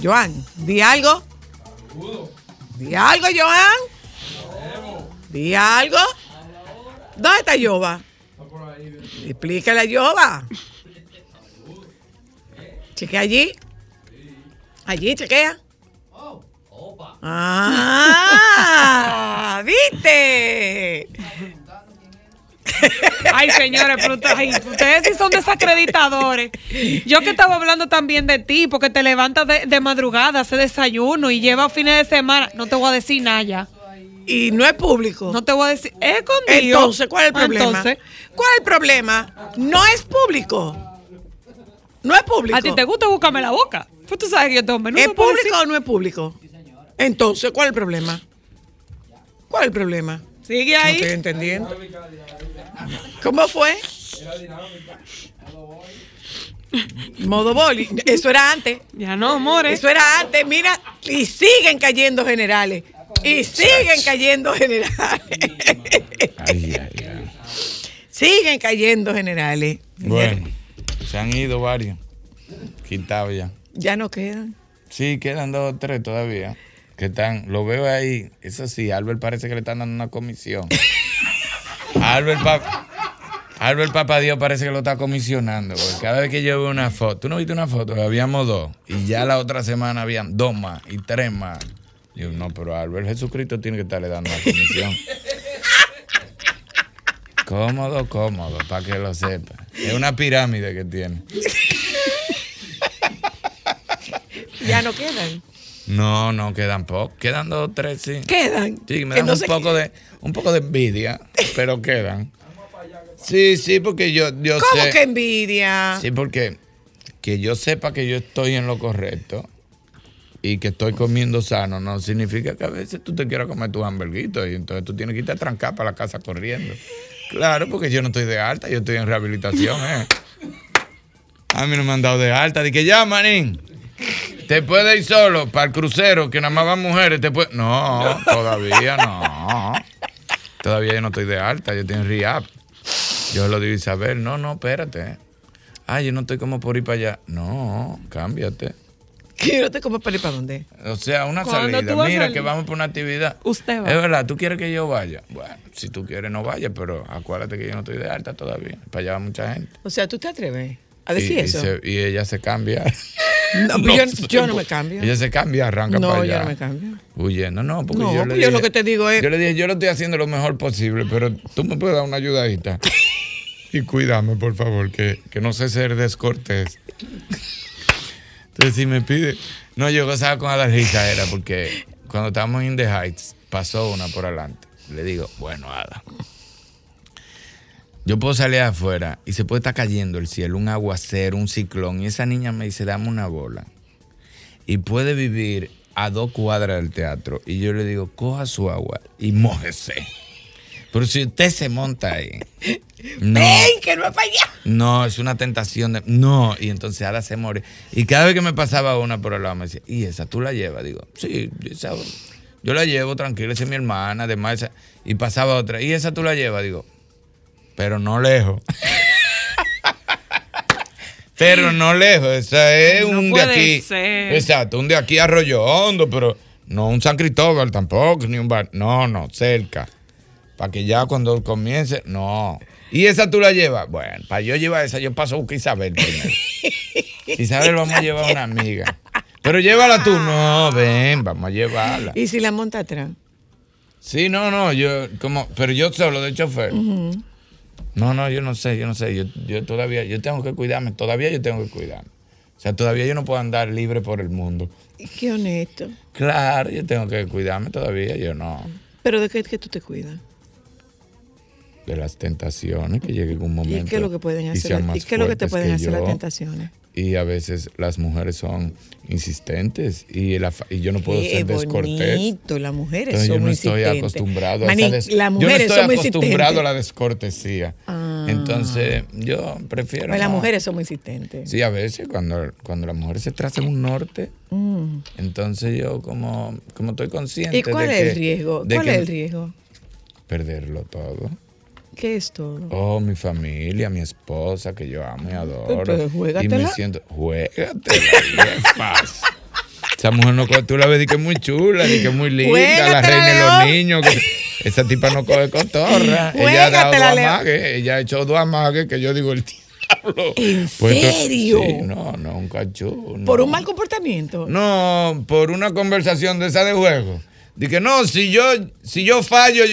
Joan, di algo. Di algo, Joan. Di algo. ¿Dónde está Yoba? Explícale a Yoba. Chequea allí. Allí, chequea. Ay, señores, pero ustedes sí son desacreditadores. Yo que estaba hablando también de ti, porque te levantas de, de madrugada, hace desayuno y lleva fines de semana. No te voy a decir nada ya. Y no es público. No te voy a decir. Es escondido. Entonces, ¿cuál es el Ah, problema? Entonces, ¿Cuál es el problema? No es público. No es público. ¿a ti te gusta buscarme la boca? Pues tú sabes que yo tengo. ¿Es no público o no es público? Entonces, ¿cuál es el problema? ¿Cuál es el problema? Sigue No ahí. estoy entendiendo. ¿Cómo fue? Modo boli. Eso era antes. Ya no, amores. Eso era antes. Mira, y siguen cayendo generales. Y siguen cayendo generales. Ay, ay, ay. siguen cayendo generales. Bueno, se han ido varios. Quitados ya. Ya no quedan. Sí, quedan dos o tres todavía. Que están, lo veo ahí. Eso sí, Albert parece que le están dando una comisión. Albert, pa- Albert Papá Dios parece que lo está comisionando. Porque cada vez que yo veo una foto, tú no viste una foto, habíamos dos. Y ya la otra semana habían dos más y tres más. Yo, no, pero Albert Jesucristo tiene que estarle dando una comisión. Cómodo, cómodo, para que lo sepa. Es una pirámide que tiene. Ya no quedan. No, no, quedan pocos. Quedan dos o tres, sí. Quedan. Sí, me dan no un poco de un poco de envidia, pero quedan. Sí, sí, porque yo, yo ¿Cómo sé. que envidia? Sí, porque que yo sepa que yo estoy en lo correcto y que estoy comiendo sano no significa que a veces tú te quieras comer tus hamburguitos y entonces tú tienes que irte a trancar para la casa corriendo. Claro, porque yo no estoy de alta, yo estoy en rehabilitación, ¿eh? A mí no me han dado de alta. Dije, ya, manín, te puedes ir solo para el crucero, que nada más van mujeres. Te puede... No, todavía no. Todavía yo no estoy de alta, yo estoy en RIAP. Yo lo digo, Isabel, no, no, espérate. Ah, yo no estoy como por ir para allá. No, cámbiate. Yo no te como para ir para dónde. O sea, una ¿Cuándo salida. Mira que vamos por una actividad. Usted va. Es verdad, ¿tú quieres que yo vaya? Bueno, si tú quieres no vaya, pero acuérdate que yo no estoy de alta todavía. Para allá va mucha gente. O sea, ¿tú te atreves a decir y, y eso? se- y ella se cambia. No, yo, yo no me cambio. Ella se cambia, arranca No, para yo allá. no me cambio. Huyendo, no, porque No, yo le yo dije, lo que te digo es- Yo le dije, yo lo estoy haciendo lo mejor posible, pero tú me puedes dar una ayudadita. y cuídame, por favor, que, que no sé ser descortés. Entonces, si me pide. No, yo gozaba con la risa, porque cuando estábamos en The Heights, pasó una por adelante. Le digo, bueno, Ada. Yo puedo salir afuera y se puede estar cayendo el cielo, un aguacero, un ciclón, y esa niña me dice, dame una bola y puede vivir a dos cuadras del teatro. Y yo le digo, coja su agua y mójese. Pero si usted se monta ahí, no, ¡Ven, que no es para allá! no, es una tentación de. No, y entonces Ada se muere. Y cada vez que me pasaba una por el lado, me decía, ¿y esa tú la llevas? Digo, sí, esa- yo la llevo tranquila, esa es mi hermana, además. esa-". Y pasaba otra, ¿y esa tú la llevas? Digo, pero no lejos. pero no lejos, esa es No un de aquí. ser. Exacto, un de aquí a Arroyo Hondo, pero no un San Cristóbal tampoco, ni un bar. No, no, cerca. Para que ya cuando comience, no. ¿Y esa tú la llevas? Bueno, para yo llevar esa, yo paso a buscar a Isabel primero. Isabel, vamos a llevar a una amiga. Pero llévala tú. No, ven, vamos a llevarla. ¿Y si la monta atrás? Sí, no, no, yo, como, pero yo solo de chofer. No, no, yo no sé, yo no sé. Yo, yo todavía, yo tengo que cuidarme, todavía yo tengo que cuidarme. O sea, todavía yo no puedo andar libre por el mundo. Qué honesto. Claro, yo tengo que cuidarme todavía, yo no. ¿Pero de qué, qué tú te cuidas? De las tentaciones que llegue un momento. ¿Y qué es lo que pueden y hacer? ¿Y más qué es lo que te pueden hacer las yo. tentaciones? Y a veces las mujeres son insistentes y, la y yo no puedo Qué ser descortés. bonito, las mujeres Entonces son yo no estoy acostumbrado a Manín, esa des- las Yo no mujeres estoy son acostumbrado a la descortesía. Ah. Entonces yo prefiero. Pues las mujeres son muy insistentes. Sí, a veces cuando, cuando las mujeres se trazan un norte, Mm. entonces yo como, como estoy consciente ¿Y cuál de es que- el riesgo? ¿Cuál que es el riesgo? Perderlo todo. ¿Qué es todo? Oh, mi familia, mi esposa, que yo amo y adoro. Pero y me siento, juégatela, fácil. Esa mujer no coge, tú la ves y que es muy chula, y que es muy linda, la Juégatela, reina de los niños. que- esa tipa no coge cotorra. Ella ha dado dos amagues, ella ha hecho dos amagues que yo digo el diablo. ¿En Pues serio? Sí, no, no, un cachú. no. Por un mal comportamiento. No, por una conversación de esa de juego. Dije, no, si yo, si yo fallo.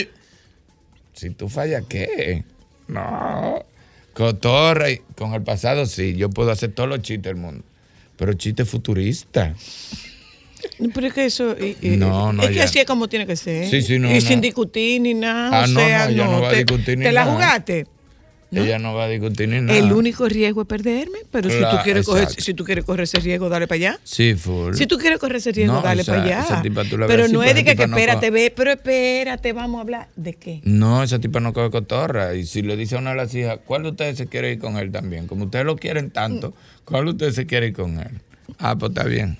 Si tú fallas, ¿qué? No. Cotorra, y con el pasado sí, yo puedo hacer todos los chistes del mundo. Pero chistes futuristas. Pero es que eso. y- y- No, no, Es que ya. así es como tiene que ser. Sí, sí, no, Y no. sin discutir ni nada. Ah, o no, sea, no, ella no va a te, discutir ni ¿Te la jugaste? ¿No? Ella no va a discutir ni nada. El único riesgo es perderme, pero si, tú quieres coger, si tú quieres correr ese riesgo, dale para allá. Sí, full. Si tú quieres correr ese riesgo, No, dale para allá. tipa pero así, no es de que, que no espérate, ve, pero espérate, vamos a hablar. ¿De qué? No, esa tipa no coge cotorra. Y si le dice a una de las hijas, ¿cuál de ustedes se quiere ir con él también? Como ustedes lo quieren tanto, ¿cuál de ustedes se quiere ir con él? Ah, pues está bien.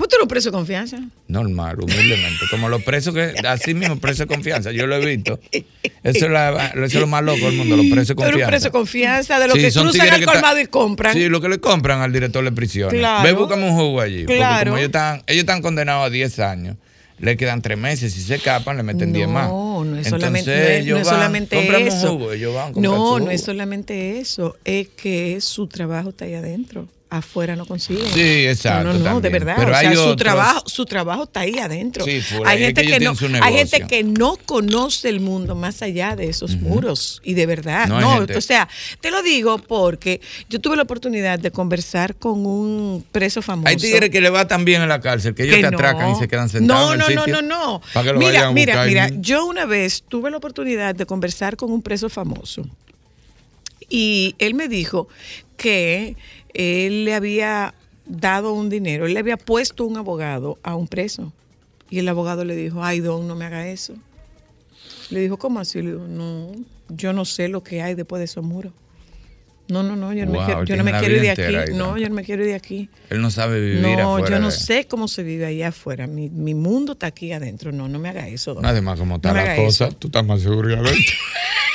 Pues tú eres un preso de confianza. Normal, humildemente. Como los presos que, así mismo, presos de confianza, yo lo he visto. Eso es, la- eso es lo más loco del mundo, los presos de confianza. preso de confianza de los Sí, que cruzan al colmado y compran. Sí, lo que le compran al director de prisiones. Claro. Ve, búscame un jugo allí. Porque Claro. como ellos están, ellos están condenados a 10 años, le quedan 3 meses. Si se escapan, le meten 10 más. No, no es Entonces, solamente, no es- ellos no es van, solamente eso. jugo, ellos van, no, no es solamente eso. Es que su trabajo está ahí adentro. Afuera no consiguen. Sí, exacto, No, no, no, de verdad. Pero o sea, hay su otros- trabajo, su trabajo está ahí adentro. Sí, hay gente que que, no, hay gente que no conoce el mundo más allá de esos muros. Y de verdad, No, no, o sea, te lo digo porque yo tuve la oportunidad de conversar con un preso famoso. Hay tigres que le va tan bien en la cárcel que ellos Que te atracan y se quedan sentados No, en no, el no, sitio. no, no. Mira, mira, mira, yo una vez tuve la oportunidad de conversar con un preso famoso y él me dijo que él le había dado un dinero, él le había puesto un abogado a un preso y el abogado le dijo, ay, don, no me haga eso. Le dijo, ¿cómo así? Le dijo, no, yo no sé lo que hay después de esos muros. No, no, no, yo no Wow, me quiero, yo no me quiero ir de aquí. ahí No, yo no me quiero ir de aquí. Él no sabe vivir No, afuera. yo no de- sé cómo se vive allá afuera. Mi, mi mundo está aquí adentro. No, no me haga eso. don. Además, como está No la cosa, eso. tú estás más seguro ya adentro.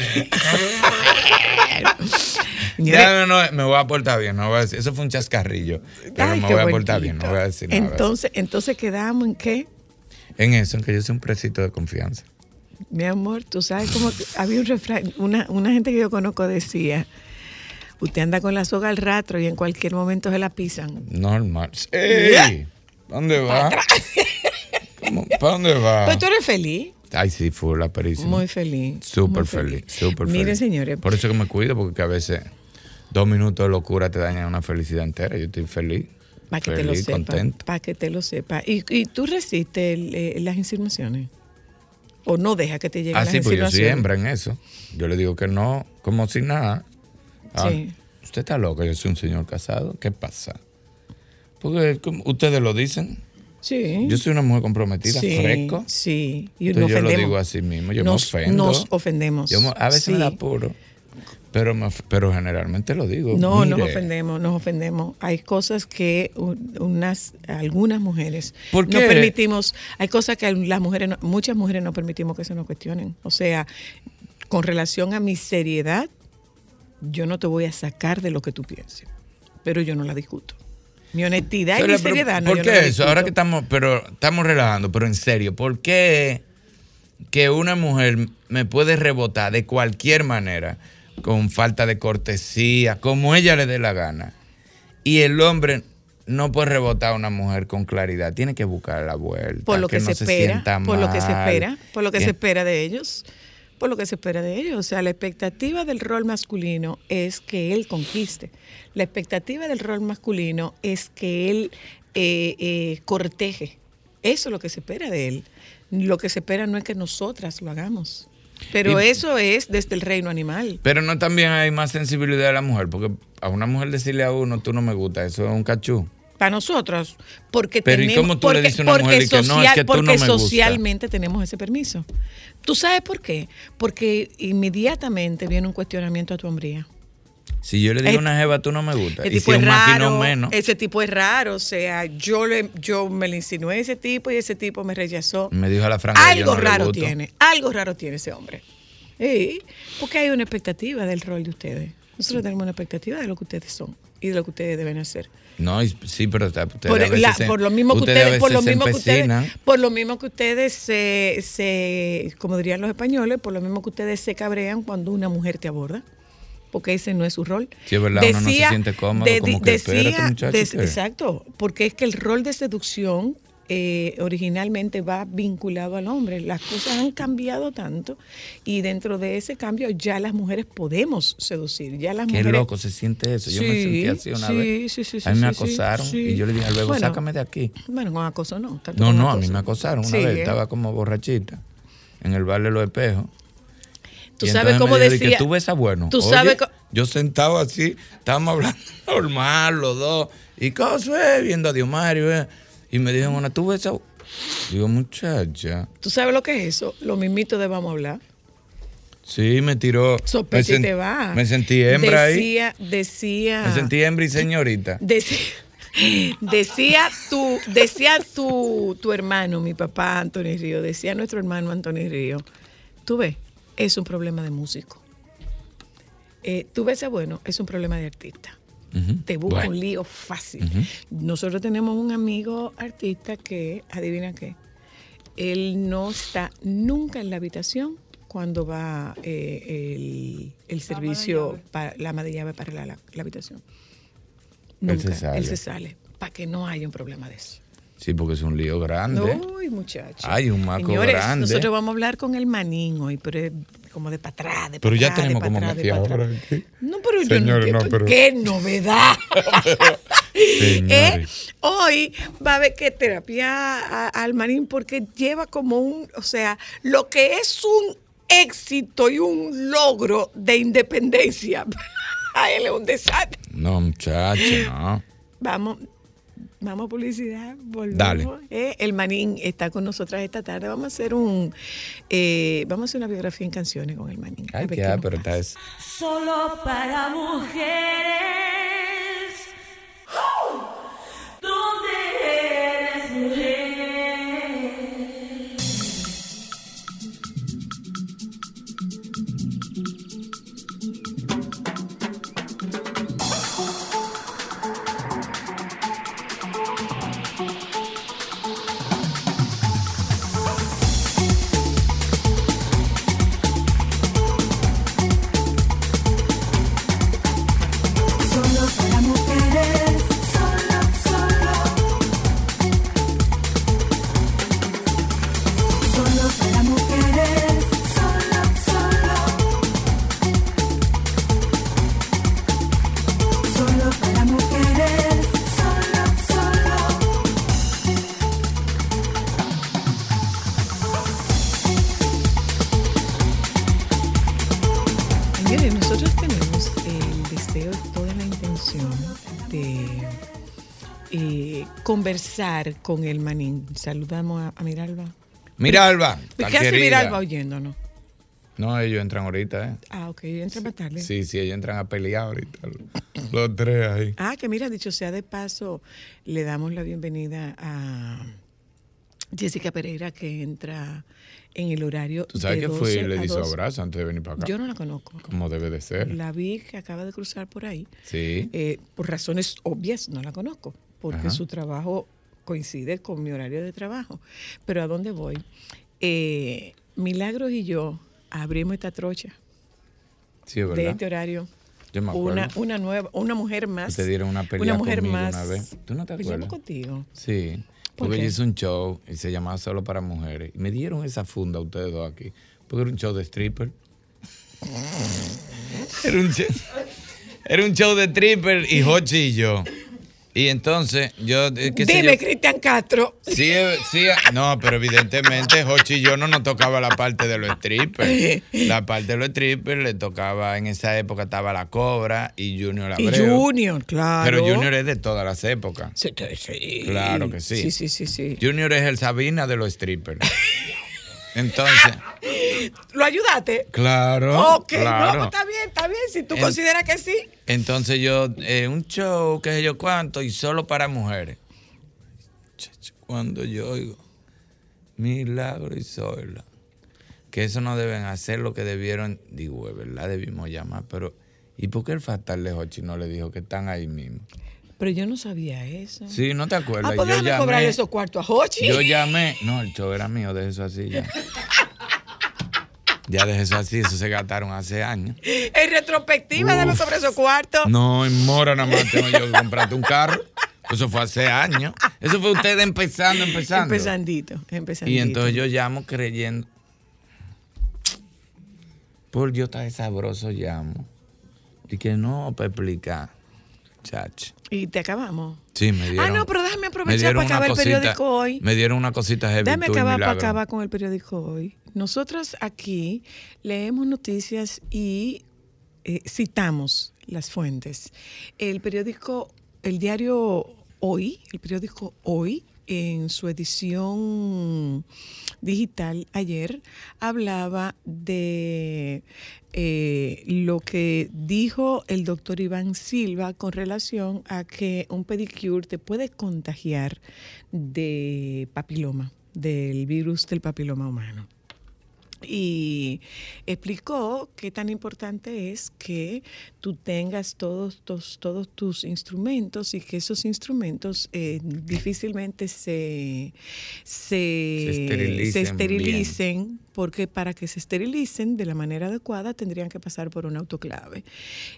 Ya, no, no, me voy a portar bien. No voy a decir, eso fue un chascarrillo. Pero ay, me voy a portar bien, no voy a decir nada. Entonces, entonces quedamos en qué? En eso, en que yo soy un presito de confianza. Mi amor, tú sabes cómo había un refrán, una, una gente que yo conozco decía, usted anda con la soga al rastro y en cualquier momento se la pisan. Normal. ¡Ey! ¿Dónde va? ¿Para dónde va? Pues tú eres feliz, Ay, sí, fue la perísima. muy feliz. Súper feliz, súper feliz. Miren, señores, Por eso que me cuido, porque a veces dos minutos de locura te dañan una felicidad entera. Yo estoy feliz. para que te feliz, lo sepa, para que te lo sepa. ¿Y, y tú resistes el, eh, las insinuaciones? ¿O no deja que te lleguen Ah, las sí, pues yo soy insinuaciones? hembra en eso. Yo le digo que no, como si nada. Ah, Sí. Usted está loco, yo soy un señor casado. ¿Qué pasa? Porque ustedes lo dicen. Sí. Yo soy una mujer comprometida, sí, fresco. Sí, y Entonces yo lo digo así mismo, yo nos, me ofendo. Nos ofendemos. Yo a veces me da apuro, pero, me pero generalmente lo digo. No, nos ofendemos, nos ofendemos. Hay cosas que unas, algunas mujeres ¿Por no permitimos, hay cosas que las mujeres, no- muchas mujeres no permitimos que se nos cuestionen. O sea, con relación a mi seriedad, yo no te voy a sacar de lo que tú pienses, pero yo no la discuto. Mi honestidad y Pero, mi seriedad, no, ¿Por qué no eso? Ahora que estamos, pero estamos relajando, pero en serio, ¿por qué que una mujer me puede rebotar de cualquier manera, con falta de cortesía, como ella le dé la gana, y el hombre no puede rebotar a una mujer con claridad? Tiene que buscar la vuelta. por lo que, no se espera, sienta por lo que se espera, por lo que que- se espera de ellos, por lo que se espera de ellos. O sea, la expectativa del rol masculino es que él conquiste. La expectativa del rol masculino es que él eh, eh, corteje. Eso es lo que se espera de él. Lo que se espera no es que nosotras lo hagamos. Pero Y- eso es desde el reino animal. Pero no también hay más sensibilidad de la mujer, porque a una mujer decirle a uno, tú no me gusta, eso es un cachú. Para nosotros, porque Pero ¿y tenemos, cómo tú le porque, dices a una porque mujer de que no, es social- que tú no porque me gusta? socialmente tenemos ese permiso. ¿Tú sabes por qué? Porque inmediatamente viene un cuestionamiento a tu hombría. Si yo le digo a una jeva, tú no me gusta. Ese Y tipo si es un raro, menos, ese tipo es raro, o sea, yo le, yo me le insinué a ese tipo y ese tipo me rechazó. me dijo a la yo Algo no raro tiene, algo raro tiene ese hombre. Sí, porque hay una expectativa del rol de ustedes. Nosotros tenemos una expectativa de lo que ustedes son y de lo que ustedes deben hacer. No, y- sí, pero ustedes Por, a veces la- se- por lo mismo que ustedes por lo mismo que ustedes, por lo mismo que ustedes se, se, como dirían los españoles, por lo mismo que ustedes se cabrean cuando una mujer te aborda. Porque ese no es su rol. Sí, es verdad, uno no se siente cómodo, como que, espérate, muchacho, exacto, porque es que el rol de seducción eh, originalmente va vinculado al hombre. Las cosas han cambiado tanto y dentro de ese cambio ya las mujeres podemos seducir. Ya las Qué mujeres loco se siente eso. Yo me sentí así una sí, vez. sí, sí, a mí me acosaron y yo le dije Bueno, sácame de aquí. Bueno, con acoso no. No, no, a mí me acosaron una vez. ¿eh? Estaba como borrachita en el bar de los espejos. Tú sabes cómo decía. Que tú ves a bueno. Tú Oye, sabes co- Yo sentado así, estábamos hablando normal los dos. ¿Y qué es? Viendo a Diomario. eh. Y me dijeron, bueno, tú ves a... Digo, muchacha. ¿Tú sabes lo que es eso? Lo mismito de vamos a hablar. Sí, me tiró. Sospecha y te va. Me sentí hembra ahí. decía, Decía. Me sentí hembra y señorita. Decía, decía tu, decía tu, tu hermano, mi papá Antonio Río, decía nuestro hermano Antonio Río, tú ves, es un problema de músico. Eh, tú ves, bueno, es un problema de artista. Te busca Bueno. un lío fácil. Nosotros tenemos un amigo artista que, adivina qué, él no está nunca en la habitación cuando va eh, el, el servicio, para, la ama de llave para la, la- la habitación. Él se Nunca, sale. él se sale, para que no haya un problema de eso. Sí, porque es un lío grande. Uy, muchacho. Ay, un maco Señores, grande. Nosotros vamos a hablar con el manín hoy, pero como de para atrás, de Pero ya tenemos como media hora aquí. No, pero yo Señores, no no, entiendo. pero- ¡Qué novedad! Eh, hoy va a haber que terapia al manín porque lleva como un, o sea, lo que es un éxito y un logro de independencia. A él es un desastre. No, muchacho, no. Vamos, vamos a publicidad, volvemos. Dale. Eh, el Manín está con nosotras esta tarde. Vamos a hacer un, eh, vamos a hacer una biografía en canciones con el Manín. Ay, qué pero pasa. está es. Solo para mujeres. Conversar con el Manín. Saludamos a, a Miralba. Mira, Alba. ¿Qué hace querida. Miralba oyéndonos? No, ellos entran ahorita, ¿eh? Ah, ok, entra más tarde. Sí, sí, ellos entran a pelear ahorita. Los, los tres ahí. Ah, que mira, dicho sea de paso, le damos la bienvenida a Jessica Pereira que entra en el horario. ¿Tú sabes de que fui y 12 le 12? abrazo antes de venir para acá? Yo no la conozco. Como debe de ser. La vi que acaba de cruzar por ahí. Sí. Eh, por razones obvias no la conozco, porque Ajá. su trabajo coincide con mi horario de trabajo. Pero ¿a dónde voy? Eh, Milagros y yo abrimos esta trocha Sí, es de verdad. este horario. Yo me acuerdo. Una, una nueva, una mujer más. Te dieron una pelea Una mujer conmigo más. una vez. ¿Tú no te Pues acuerdas? contigo. Sí. ¿Por Porque yo hice un show y se llamaba Solo para Mujeres. Y me dieron esa funda ustedes dos aquí. Porque era un show de stripper. era, un show, era un show de stripper y Hochi y yo. Y entonces yo... eh, qué Dime, Cristian Castro. Sí, eh, sí, eh, no, pero evidentemente Hochi y yo no nos tocaba la parte de los strippers. La parte de los strippers le tocaba, en esa época estaba la Cobra y Junior Y Abreu. Junior, claro. Pero Junior es de todas las épocas. Sí, sí. Claro que sí. Sí, sí, sí, sí. Junior es el Sabina de los strippers. Entonces, ¿Lo ayudaste? claro, ok, no, claro. pues está bien, está bien. Si tú En- consideras que sí. Entonces yo, eh, un show, qué sé yo cuánto, y solo para mujeres. Cuando yo oigo Milagro y Zoila, que eso no deben hacer lo que debieron, digo, es verdad, debimos llamar, pero ¿Y por qué el fatal de Hochi no le dijo que están ahí mismo? Pero yo no sabía eso. Sí, ¿no te acuerdas? Ah, pues cobrar esos cuartos a Hochi. Yo llamé. No, el show era mío, deje eso así ya. Ya deje eso así, eso se gastaron hace años. En retrospectiva, déjame Uf. cobrar esos cuartos. No, en Mora nada más tengo yo que comprarte un carro. Eso fue hace años. Eso fue ustedes empezando, empezando. Empezandito, empezandito. Y entonces yo llamo creyendo. Por yo tan sabroso llamo. Y que no, para explicar. Chacho. Y te acabamos. Sí, me dieron. Ah, no, pero déjame me aprovechar para acabar el periódico hoy. Me dieron una cosita heavy. Déjame acabar para acabar con el periódico hoy. Nosotros aquí leemos noticias y eh, citamos las fuentes. El periódico, el diario Hoy, el periódico Hoy, en su edición digital ayer, hablaba de eh, lo que dijo el doctor Iván Silva con relación a que un pedicure te puede contagiar de papiloma, del virus del papiloma humano y explicó qué tan importante es que tú tengas todos, tus, todos tus instrumentos y que esos instrumentos eh, difícilmente se, se, Se esterilicen se esterilicen, porque para que se esterilicen de la manera adecuada tendrían que pasar por un autoclave.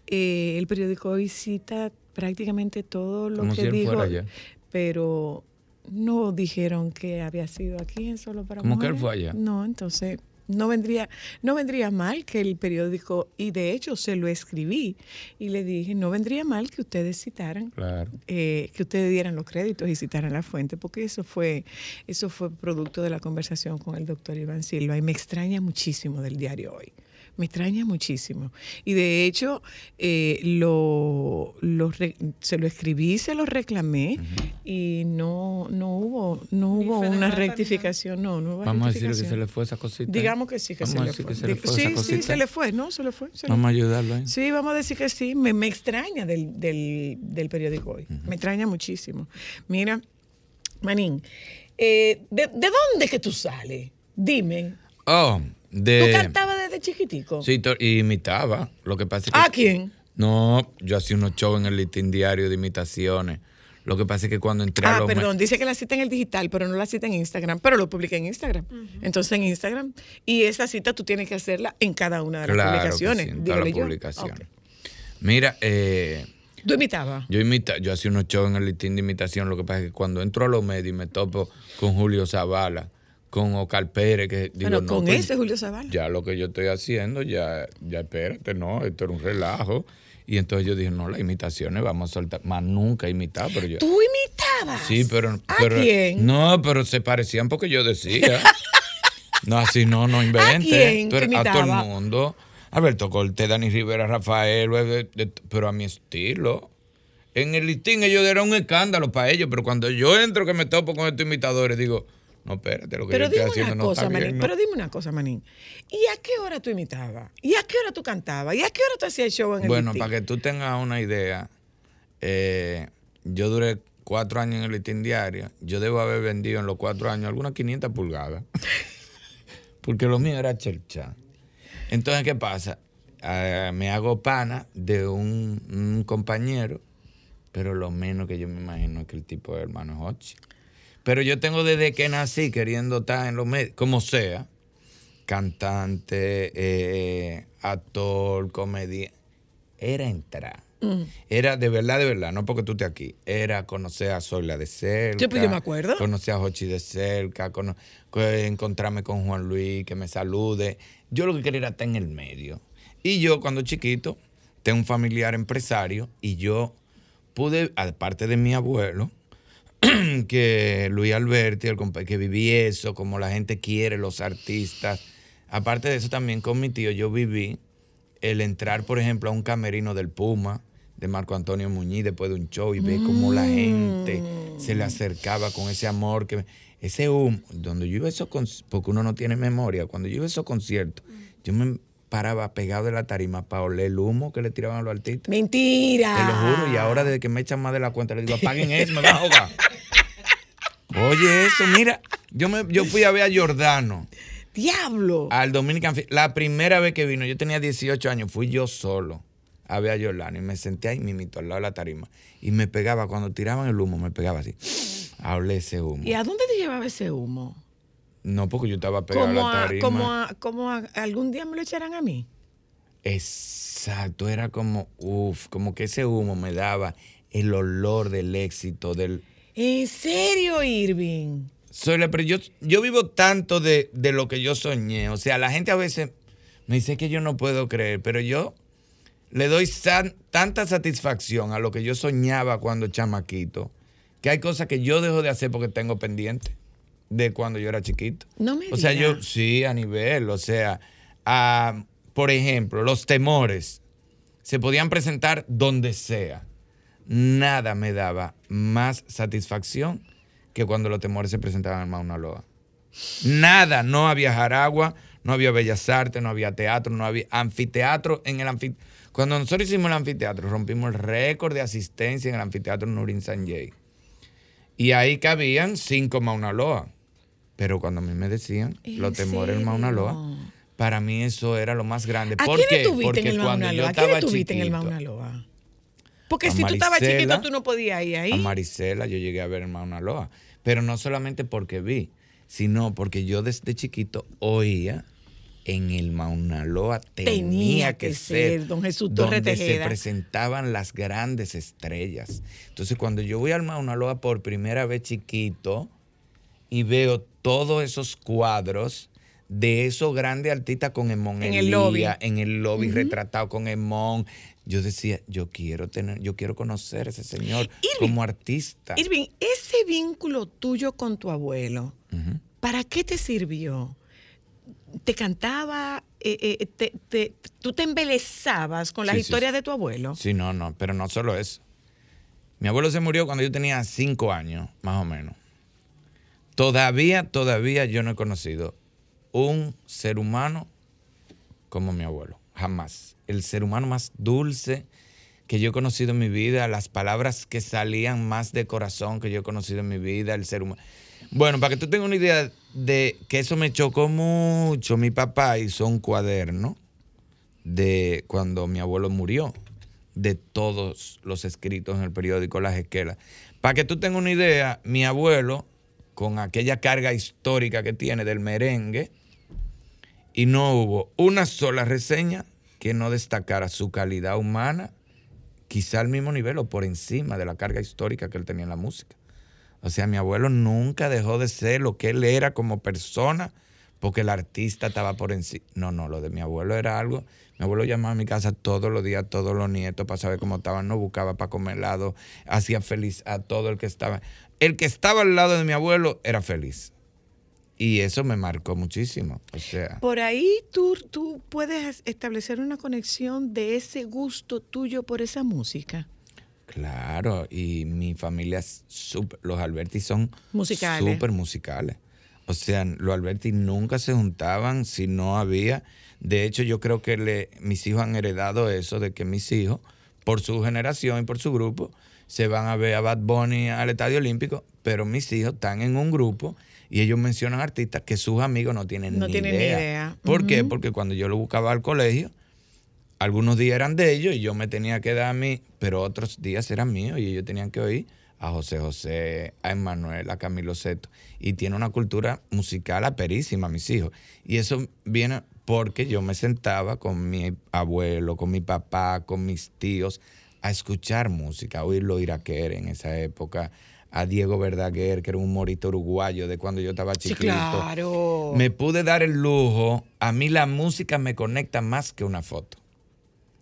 Eh, el periódico hoy cita prácticamente todo lo Como que si él dijo, fuera allá. pero no dijeron que había sido aquí en Solo para ¿Cómo que él Mujeres. fue allá? No, entonces no vendría, no vendría mal que el periódico, y de hecho se lo escribí y le dije, no vendría mal que ustedes citaran, Claro. eh, que ustedes dieran los créditos y citaran la fuente, porque eso fue, eso fue producto de la conversación con el doctor Iván Silva y me extraña muchísimo del diario hoy. Me extraña muchísimo. Y de hecho, eh, lo, lo re- se lo escribí, se lo reclamé y no, no hubo, no hubo una rectificación. No, no hubo Vamos a decirle que rectificación. se le fue esa cosita. Digamos que sí, que Vamos se a le decir fue. que se le fue esa sí, sí, cosita. se le fue, ¿no? Se le fue. se le Vamos a fue. ayudarlo ahí. Sí, vamos a decir que sí. Me, me extraña del, del, del periódico hoy. Me extraña muchísimo. Mira, Manín, eh, ¿de, de dónde que tú sales? Dime. Oh, ¿Tú de. cantabas desde chiquitico? Sí, y imitaba. Lo que pasa es que. ¿A quién? No, yo hacía unos shows en el listín diario de imitaciones. Lo que pasa es que cuando entré a Ah, los me- perdón, dice que la cita en el digital, pero no la cita en Instagram, pero lo publiqué en Instagram. Entonces en Instagram. Y esa cita tú tienes que hacerla en cada una de las Claro que publicaciones. sí, en todas las publicaciones. Mira, eh, ¿Tú imitabas? yo imita, yo hacía unos shows en el listín de imitación. Lo que pasa es que cuando entro a los medios y me topo con Julio Zavala, con Ocar Pérez, que digo, Bueno, no, con pues, ese Julio Zavala. ya lo que yo estoy haciendo, ya, ya espérate, no, esto era un relajo. Y entonces yo dije, no, las imitaciones vamos a soltar. Más nunca he imitado, pero yo. ¿Tú imitabas? Sí, pero. ¿A pero- quién? No, pero se parecían porque yo decía. no, así no, no Pero que a todo el imitaba? mundo. Alberto Cortés, Dani Rivera, Rafael, de- de- pero a mi estilo. En el listín ellos era un escándalo para ellos, pero cuando yo entro que me topo con estos imitadores, digo, no, espérate, lo que Pero yo estoy dime haciendo una no cosa, está Manín. bien. ¿no? Pero dime una cosa, Manín. ¿Y a qué hora tú imitabas? ¿Y a qué hora tú cantabas? ¿Y a qué hora tú hacías el show en el Bueno, para que tú tengas una idea, eh, yo duré cuatro años en el listín diario. Yo debo haber vendido en los cuatro años algunas 500 pulgadas. Porque lo mío era chercha. Entonces, ¿qué pasa? Ah, me hago pana de un, un compañero, pero lo menos que yo me imagino es que el tipo de hermano es Hochi. Pero yo tengo desde que nací queriendo estar en los medios, como sea, cantante, eh, actor, comedia. Era entrar. Mm. Era de verdad, de verdad, no porque tú estés aquí. Era conocer a Zoila de cerca. Sí, pues yo me acuerdo. Conocer a Hochi de cerca, cono- encontrarme con Juan Luis, que me salude. Yo lo que quería era estar en el medio. Y yo, cuando chiquito, tengo un familiar empresario y yo pude, aparte de mi abuelo, que Luis Alberti, el que viví eso, como la gente quiere, los artistas. Aparte de eso, también con mi tío, yo viví el entrar, por ejemplo, a un camerino del Puma, de Marco Antonio Muñiz, después de un show, y ver cómo la gente se le acercaba con ese amor, que ese humo, donde yo iba a esos conciertos, porque uno no tiene memoria, cuando yo iba a esos conciertos, yo me paraba pegado de la tarima para oler el humo que le tiraban a los artistas. Mentira. Te lo juro, y ahora desde que me echan más de la cuenta, le digo, apaguen eso, me van a ahogar. Oye, eso, mira, yo, me, yo fui a ver a Jordano, Diablo. al Dominican La primera vez que vino, yo tenía 18 años, fui yo solo a ver a Yolanda y me senté ahí mimito al lado de la tarima y me pegaba, cuando tiraban el humo, me pegaba así. Oler ese humo. ¿Y a dónde te llevaba ese humo? No, porque yo estaba pegado a la a, tarima. como a, como a- algún día me lo echarán a mí. Exacto, era como, uff, como que ese humo me daba el olor del éxito, del... ¿En serio, Irving? Soy la- pero yo, yo vivo tanto de, de lo que yo soñé. O sea, la gente a veces me dice que yo no puedo creer, pero yo le doy san- tanta satisfacción a lo que yo soñaba cuando chamaquito, que hay cosas que yo dejo de hacer porque tengo pendiente de cuando yo era chiquito. No me O sea, yo sí, a nivel, o sea, ah, por ejemplo, los temores se podían presentar donde sea. Nada me daba más satisfacción que cuando los temores se presentaban en Mauna Loa. Nada, no había Jaragua, no había Bellas Artes, no había teatro, no había anfiteatro en el anfiteatro. Cuando nosotros hicimos el anfiteatro, rompimos el récord de asistencia en el anfiteatro Nurin Sanjay. Y ahí cabían cinco Mauna Loa. Pero cuando a mí me decían ¿En los temores en Mauna Loa, para mí eso era lo más grande. ¿A ¿Por quién qué? Porque en el cuando Mauna yo Loa? ¿A quién tuviste en el chiquito, Mauna Loa? Porque si tú estabas chiquito, tú no podías ir ahí. A Marisela yo llegué a ver Mauna Loa. Pero no solamente porque vi, sino porque yo desde chiquito oía en el Mauna Loa tenía, Tenía que, que ser, ser don Jesús Torres donde se presentaban las grandes estrellas. Entonces cuando yo voy al Mauna Loa por primera vez chiquito y veo todos esos cuadros de esos grandes artistas con Emón En el lobby. en el lobby retratado con Emón. Yo decía, yo quiero tener, yo quiero conocer a ese señor Irving, como artista. Irving, ese vínculo tuyo con tu abuelo. ¿para qué te sirvió? ¿Te cantaba? eh, eh, te- te- ¿Tú te embelezabas con las Sí, sí, historias sí. de tu abuelo? Sí, no, no, pero no solo eso. Mi abuelo se murió cuando yo tenía cinco años, más o menos. Todavía, todavía yo no he conocido un ser humano como mi abuelo. Jamás. El ser humano más dulce que yo he conocido en mi vida, las palabras que salían más de corazón que yo he conocido en mi vida, el ser humano. Bueno, para que tú tengas una idea de que eso me chocó mucho, mi papá hizo un cuaderno de cuando mi abuelo murió, de todos los escritos en el periódico Las Esquelas. Para que tú tengas una idea, mi abuelo, con aquella carga histórica que tiene del merengue, y no hubo una sola reseña que no destacara su calidad humana, quizá al mismo nivel o por encima de la carga histórica que él tenía en la música. O sea, mi abuelo nunca dejó de ser lo que él era como persona porque el artista estaba por encima. No, no, lo de mi abuelo era algo. Mi abuelo llamaba a mi casa todos los días, todos los nietos para saber cómo estaban, no buscaba para comer helado, hacía feliz a todo el que estaba. El que estaba al lado de mi abuelo era feliz. Y eso me marcó muchísimo. O sea, Por ahí tú, tú puedes establecer una conexión de ese gusto tuyo por esa música. Claro, y mi familia, es súper- los Alberti son Musicales. súper musicales. O sea, los Alberti nunca se juntaban si no había. De hecho, yo creo que le, mis hijos han heredado eso de que mis hijos, por su generación y por su grupo, se van a ver a Bad Bunny al Estadio Olímpico, pero mis hijos están en un grupo y ellos mencionan artistas que sus amigos no tienen, No ni, tienen ni idea. idea. ¿Por qué? Porque cuando yo lo buscaba al colegio, algunos días eran de ellos y yo me tenía que dar a mí, pero otros días eran míos y ellos tenían que oír a José José, a Emanuel, a Camilo Seto. Y tiene una cultura musical aperísima, mis hijos. Y eso viene porque yo me sentaba con mi abuelo, con mi papá, con mis tíos, a escuchar música, a oírlo Iraquere en esa época, a Diego Verdaguer, que era un humorista uruguayo de cuando yo estaba Sí, chiquito. claro. Me pude dar el lujo, a mí la música me conecta más que una foto.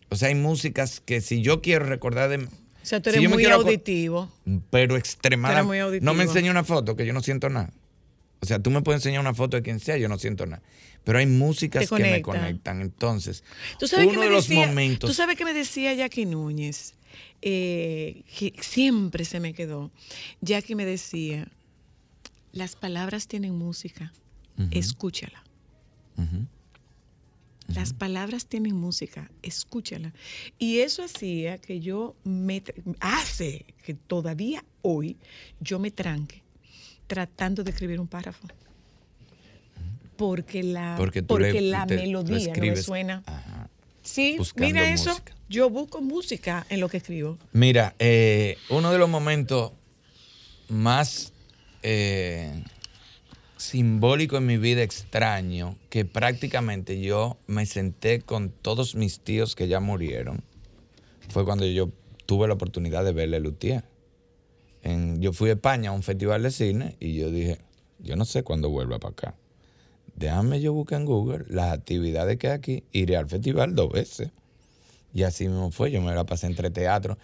O sea, hay músicas que si yo quiero recordar de... o sea, tú eres muy auditivo. Pero extremadamente... muy auditivo. No me enseña una foto, que yo no siento nada. O sea, tú me puedes enseñar una foto de quien sea, yo no siento nada. Pero hay músicas que me conectan. Entonces, ¿Tú sabes uno qué me de los decía, momentos... Tú sabes que me decía Jackie Núñez, eh, que siempre se me quedó. Jackie me decía, las palabras tienen música, escúchala. Las palabras tienen música, escúchala. Y eso hacía que yo me, hace que todavía hoy yo me tranque tratando de escribir un párrafo. Porque la, Porque le- la te- melodía no me suena. Ajá. Sí, buscando mira eso. música. Yo busco música en lo que escribo. Mira, eh, uno de los momentos más eh, simbólicos en mi vida extraño, que prácticamente yo me senté con todos mis tíos que ya murieron, fue cuando yo tuve la oportunidad de verle Luthier. En, yo fui a España a un festival de cine y yo dije, yo no sé cuándo vuelva para acá. Déjame yo buscar en Google las actividades que hay aquí, iré al festival dos veces. Y así mismo fue, yo me la pasé entre teatro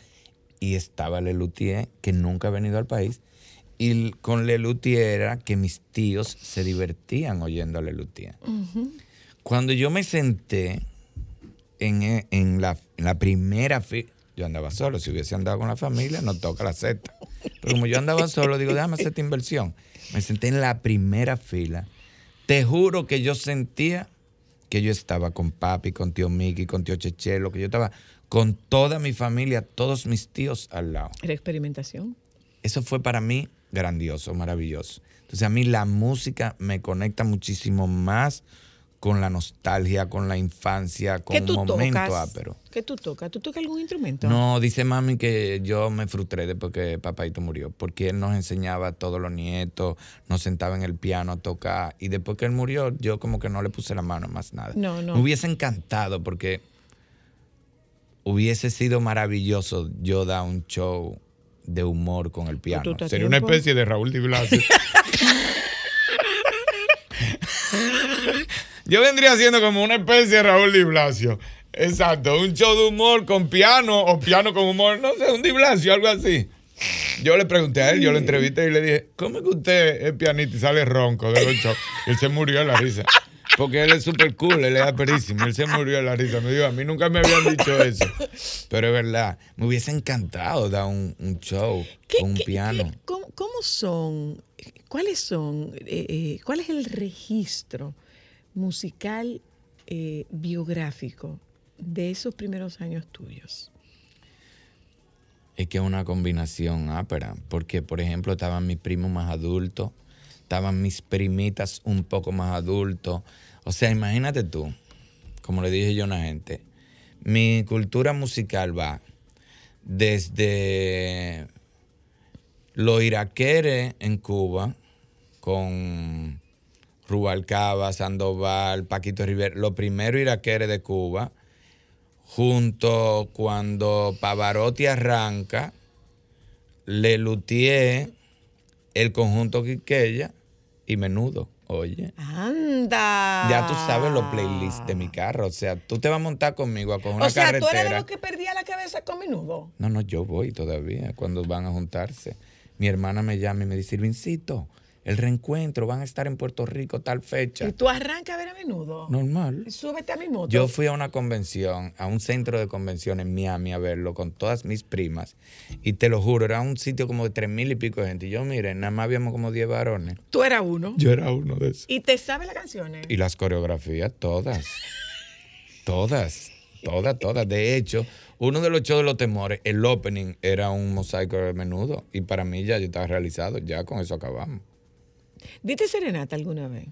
y estaba Lelutier, que nunca ha venido al país. Y con Lelutier era que mis tíos se divertían oyendo a Lelutier. Cuando yo me senté en, e- en la, en la primera fila, yo andaba solo, si hubiese andado con la familia, no toca la seta. Pero como yo andaba solo, digo, déjame hacer esta inversión. Me senté en la primera fila. Te juro que yo sentía que yo estaba con papi, con tío Miki, con tío Chechelo, que yo estaba con toda mi familia, todos mis tíos al lado. Era experimentación. Eso fue para mí grandioso, maravilloso. Entonces a mí la música me conecta muchísimo más con la nostalgia, con la infancia, con ¿Qué un tú momento tocas? ápero. ¿Qué tú tocas? ¿Tú tocas algún instrumento? No, dice mami que yo me frustré después que papaito murió, porque él nos enseñaba a todos los nietos, nos sentaba en el piano a tocar, y después que él murió, yo como que no le puse la mano más nada. No, no. Me hubiese encantado porque hubiese sido maravilloso yo dar un show de humor con el piano. Sería una especie de Raúl Di Blasio. Yo vendría siendo como una especie de Raúl Di Blasio. Exacto, un show de humor con piano o piano con humor, no sé, un Di Blasio, algo así. Yo le pregunté a él, yo lo entrevisté y le dije, ¿cómo es que usted es pianista y sale ronco de los shows? Y él se murió de la risa. Porque él es súper cool, él es aperísimo, él se murió de la risa. Me dijo, a mí nunca me habían dicho eso. Pero es verdad, me hubiese encantado dar un, un show ¿Qué- con un qué- piano. qué- cómo, cómo son? ¿Cuáles son? eh, eh, ¿Cuál es el registro musical eh, biográfico de esos primeros años tuyos? Es que es una combinación ápera, porque por ejemplo estaban mis primos más adultos, estaban mis primitas un poco más adultos. O sea, imagínate tú, como le dije yo a una gente, mi cultura musical va desde los iraqueres en Cuba, con Rubalcaba, Sandoval, Paquito Rivera, los primeros iraqueres de Cuba, junto cuando Pavarotti arranca, Lelutier, el conjunto Quiqueya y Menudo. Oye, ¡Anda! ya tú sabes los playlists de mi carro. O sea, tú te vas a montar conmigo a coger una O sea, tú carretera. eres de los que perdía la cabeza con menudo. No, no, yo voy todavía cuando van a juntarse. Mi hermana me llama y me dice, Vincito, el reencuentro, van a estar en Puerto Rico tal fecha. Y tú arrancas a ver a menudo. Normal. Súbete a mi moto. Yo fui a una convención, a un centro de convención en Miami a verlo con todas mis primas. Y te lo juro, era un sitio como de tres mil y pico de gente. Y yo, mire, nada más habíamos como diez varones. Tú eras uno. Yo era uno de esos. ¿Y te sabes las canciones? Y las coreografías, todas. todas. Todas, todas. De hecho, uno de los shows de los temores, el opening era un mosaico de menudo. Y para mí ya yo estaba realizado. Ya con eso acabamos. ¿Diste serenata alguna vez?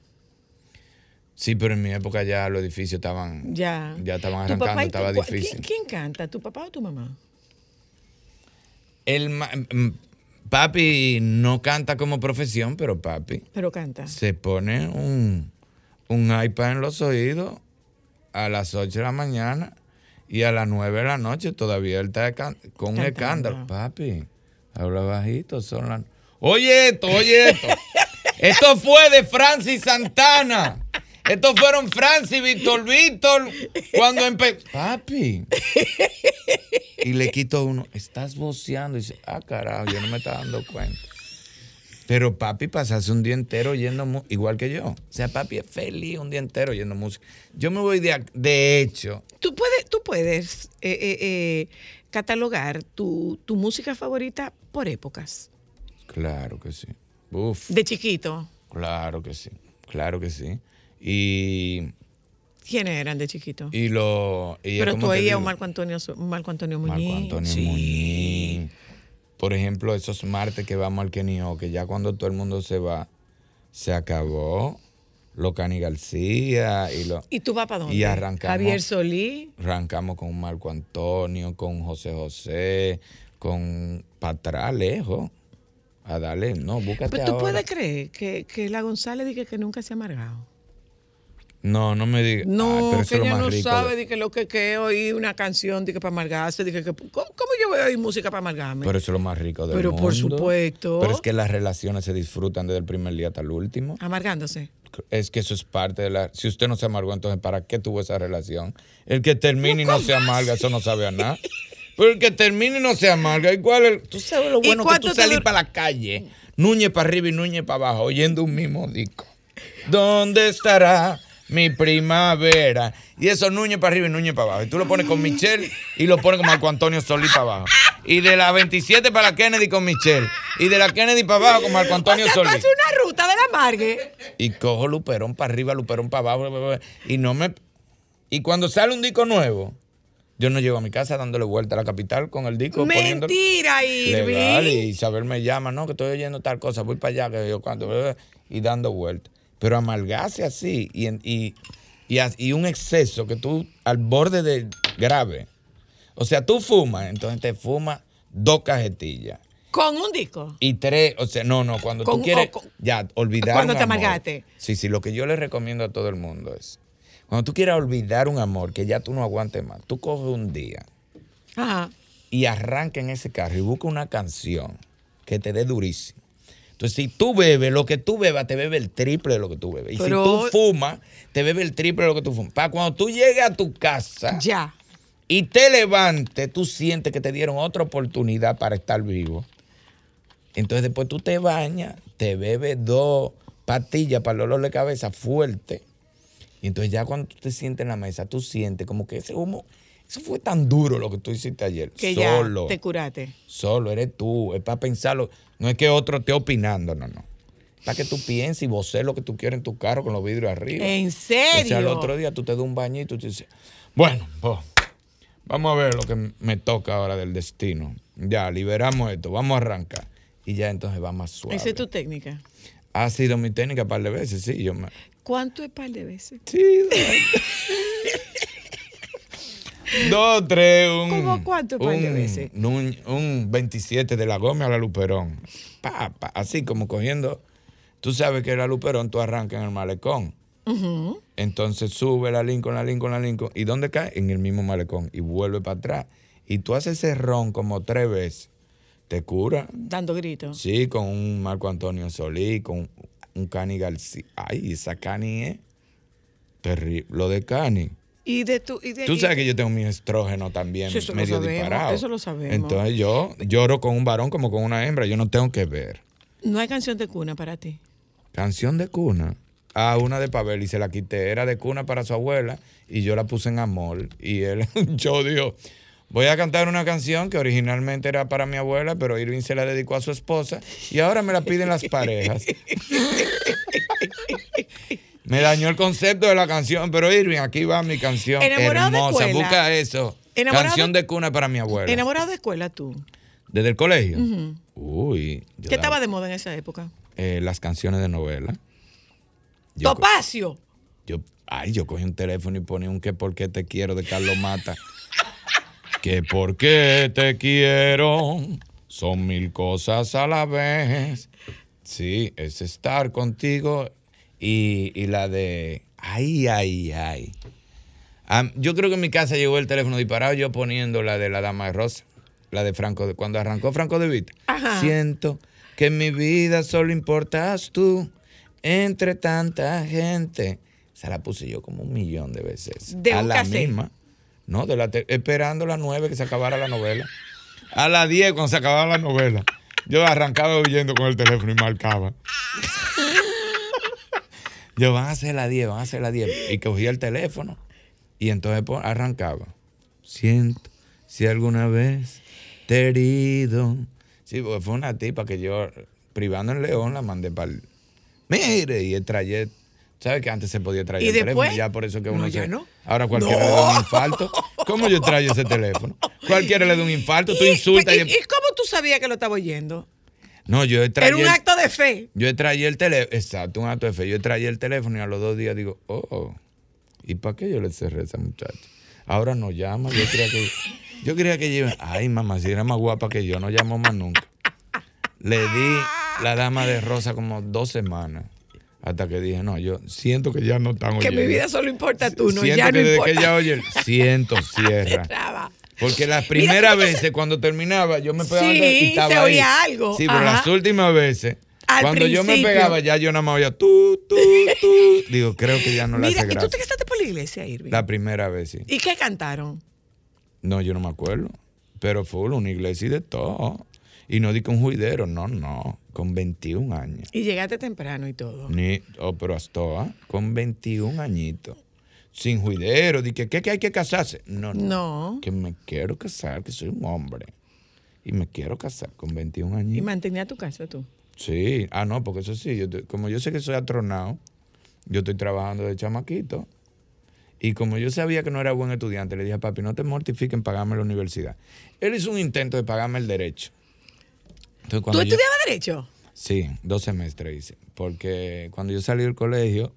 Sí, pero en mi época ya los edificios estaban. Ya. Ya estaban ¿Tu papá arrancando, tu- estaba difícil. ¿quién, quién canta? ¿Tu papá o tu mamá? El ma- mm, papi no canta como profesión, pero papi Pero canta. se pone un, un iPad en los oídos a las 8 de la mañana y a las 9 de la noche todavía él está con un Cantando. escándalo. Papi, habla bajito, son las... Oye esto, oye esto. esto fue de Francis Santana. Estos fueron Francis Víctor Víctor cuando empezó... Papi. Y le quito uno, estás voceando. Y dice, ah, carajo, yo no me estaba dando cuenta. Pero papi pasase un día entero oyendo música, igual que yo. O sea, papi es feliz un día entero oyendo música. Yo me voy de, de hecho, Tú puedes, tú puedes eh, eh, eh, catalogar tu, tu música favorita por épocas. claro que sí. Uf, De chiquito. claro que sí. Claro que sí. Y, ¿Quiénes eran de chiquito? y lo. y Pero tú oías un Marco Antonio, Marco Antonio Marco Muñiz. Antonio Sí. Muñiz. Por ejemplo, esos martes que vamos al Kenio, que ya cuando todo el mundo se va, se acabó. los Cani García y los... ¿Y tú vas para dónde? Y arrancamos. Javier Solí. Arrancamos con Marco Antonio, con José José, con Patrá lejos. A darle, no, búscate Pero tú ahora. puedes creer que, que la González dice que nunca se ha amargado. No, no me digas. No, eso que ella no rico sabe de- que lo que que oír una canción de que para amargarse, de que, que- ¿cómo, cómo yo voy a oír música para amargarme? Pero eso es lo más rico del Pero mundo. por supuesto. Pero es que las relaciones se disfrutan desde el primer día hasta el último. Amargándose. Es que eso es parte de la... Si usted no se amargó, entonces ¿para qué tuvo esa relación? El que termina y no se amarga, eso no sabe a nada. Pero el que termina y no se amarga, igual... el- tú sabes lo ¿Y bueno que tú salís para la calle, Núñez para arriba y Núñez para abajo, oyendo un mismo disco. ¿Dónde estará mi primavera? Y eso Núñez para arriba y Núñez para abajo. Y tú lo pones con Michelle y lo pones con Marco Antonio Solís para abajo. Y de la 27 para la Kennedy con Michelle. Y de la Kennedy para abajo con Marco Antonio o sea, Solís pasa una ruta de la amargue. y cojo Luperón para arriba, Luperón para abajo, y no me y cuando sale un disco nuevo, yo no llego a mi casa dándole vuelta a la capital con el disco Mentira, Irving. y Isabel me llama, no, que estoy oyendo tal cosa, voy para allá, que yo bla, y dando vuelta. Pero amargarse así y, y, y, y un exceso que tú al borde de grave. O sea, tú fumas, entonces te fumas dos cajetillas. Con un disco. Y tres, o sea, no, no, cuando Con- tú quieres o con- ya olvidar Cuando te amargaste. Sí, sí, lo que yo le recomiendo a todo el mundo es, cuando tú quieras olvidar un amor que ya tú no aguantes más, tú coges un día Ajá. y arranca en ese carro y busca una canción que te dé durísimo. Entonces, si tú bebes, lo que tú bebas, te bebe el triple de lo que tú bebes. Y Pero- si tú fumas, te bebe el triple de lo que tú fumas. Para cuando tú llegues a tu casa Ya. y te levantes, tú sientes que te dieron otra oportunidad para estar vivo. Entonces después tú te bañas, te bebes dos pastillas para el dolor de cabeza fuerte. Y entonces ya cuando tú te sientes en la mesa, tú sientes como que ese humo, eso fue tan duro lo que tú hiciste ayer. Que solo, ya te curaste. solo, eres tú, es para pensarlo. No es que otro esté opinando, no, no. Para que tú pienses y voces lo que tú quieres en tu carro con los vidrios arriba. ¿En O sea, el serio? otro día tú te das un bañito y tú dices, bueno, pues, vamos a ver lo que me toca ahora del destino. Ya, liberamos esto, vamos a arrancar. Y ya entonces va más suave. Esa es tu técnica. Ha sido mi técnica un par de veces, sí. Yo me... ¿Cuánto es par de veces? Sí, dos. tres, un... ¿Cómo cuánto par de un- veces? Un, un 27 de la Gómez a la Luperón. Pa, pa, así como cogiendo... Tú sabes que la Luperón tú arrancas en el malecón. Entonces sube la Lincoln, la Lincoln, la Lincoln. ¿Y dónde cae? En el mismo malecón. Y vuelve para atrás. Y tú haces ese ron como tres veces. Te cura. Dando gritos. Sí, con un Marco Antonio Solí, con un Cani García. Ay, esa Cani es terrible. Lo de Cani. Y de tu. Y de, Tú y- sabes que yo tengo mi estrógeno también Sí, eso lo medio sabemos, disparado. eso lo sabemos. Entonces yo lloro con un varón como con una hembra. Yo no tengo que ver. No hay canción de cuna para ti. Canción de cuna. Ah, una de Pavel y se la quité. Era de cuna para su abuela y yo la puse en amor. Y él, yo digo, voy a cantar una canción que originalmente era para mi abuela, pero Irving se la dedicó a su esposa y ahora me la piden las parejas. me dañó el concepto de la canción, pero Irving, aquí va mi canción Enamorado de hermosa. escuela. Busca eso. Enamorado canción de- de cuna para mi abuela. Enamorado de escuela tú. Desde el colegio. Uy. ¿Qué estaba de moda en esa época? eh, las canciones de novela. Yo Topacio. Yo, ay, yo cogí un teléfono y ponía un que por qué te quiero de Carlos Mata. Que por qué te quiero son mil cosas a la vez. Sí, es estar contigo y, y la de ay, ay, ay. Yo creo que en mi casa llegó el teléfono disparado yo poniendo la de la dama de rosa, la de Franco, de, cuando arrancó Franco de Vita. Ajá. Siento que en mi vida solo importas tú entre tanta gente. Esa la puse yo como un millón de veces. De a un la cassette. misma. No, de la esperando las nueve que se acabara la novela. A las 10 cuando se acababa la novela. Yo arrancaba huyendo con el teléfono y marcaba. Yo, van a ser las 10, van a ser las 10. Y cogía el teléfono y entonces pues, arrancaba. Siento si alguna vez te he herido. Sí, porque fue una tipa que yo, privando en León, la mandé para el... Mire, y el trayecto. ¿Sabes que antes se podía traer ¿Y el después? teléfono? Ya por eso que uno No, se- no. Ahora cualquiera le da un infarto. ¿Cómo yo traigo ese teléfono? Cualquiera le da un infarto, tú insultas ¿Y, y... y cómo tú sabías que lo estaba oyendo? No, yo Era traía un el, acto de fe. yo traía el teléfono, exacto, un acto de fe. Yo traía el teléfono y a los dos días digo, oh, ¿y para qué yo le cerré a esa muchacha? Ahora no llama, yo creía que, yo creía que iba- ay mamá, si era más guapa que yo, no llamó más nunca. Le di la dama de rosa como dos semanas. Hasta que dije, no, yo siento que ya no están Que oyendo. mi vida solo importa tú, no, siento ya que no desde importa. que ella oye, siento, cierra. Porque las primeras tú veces cuando terminaba yo me pegaba Sí, y estaba se ahí. oía algo. Sí, pero Ajá. las últimas veces Al cuando yo me pegaba ya yo nada más oía tú, tú, tú. Digo, creo que ya no le Mira, hace ¿y tú gracia. te casaste por la iglesia, Irving? La primera vez sí. ¿Y qué cantaron? No, yo no me acuerdo. Pero fue una iglesia y de todo. Y no di con juidero, no, no. Con 21 años. Y llegaste temprano y todo. Ni, oh, pero hasta ah, con 21 añitos. Sin juidero. Di que, ¿qué, que hay que casarse? No, no. No. Que me quiero casar, que soy un hombre. Y me quiero casar con 21 Y añitos. mantenía tu casa tú. Sí, ah, no, porque eso sí, yo te- como yo sé que soy atronado, yo estoy trabajando de chamaquito. Y como yo sabía que no era buen estudiante, le dije a papi, no te mortifiquen pagarme la universidad. Él hizo un intento de pagarme el derecho. Entonces, ¿Tú yo- estudiabas Derecho? Sí, dos semestres hice. Porque cuando yo salí del colegio,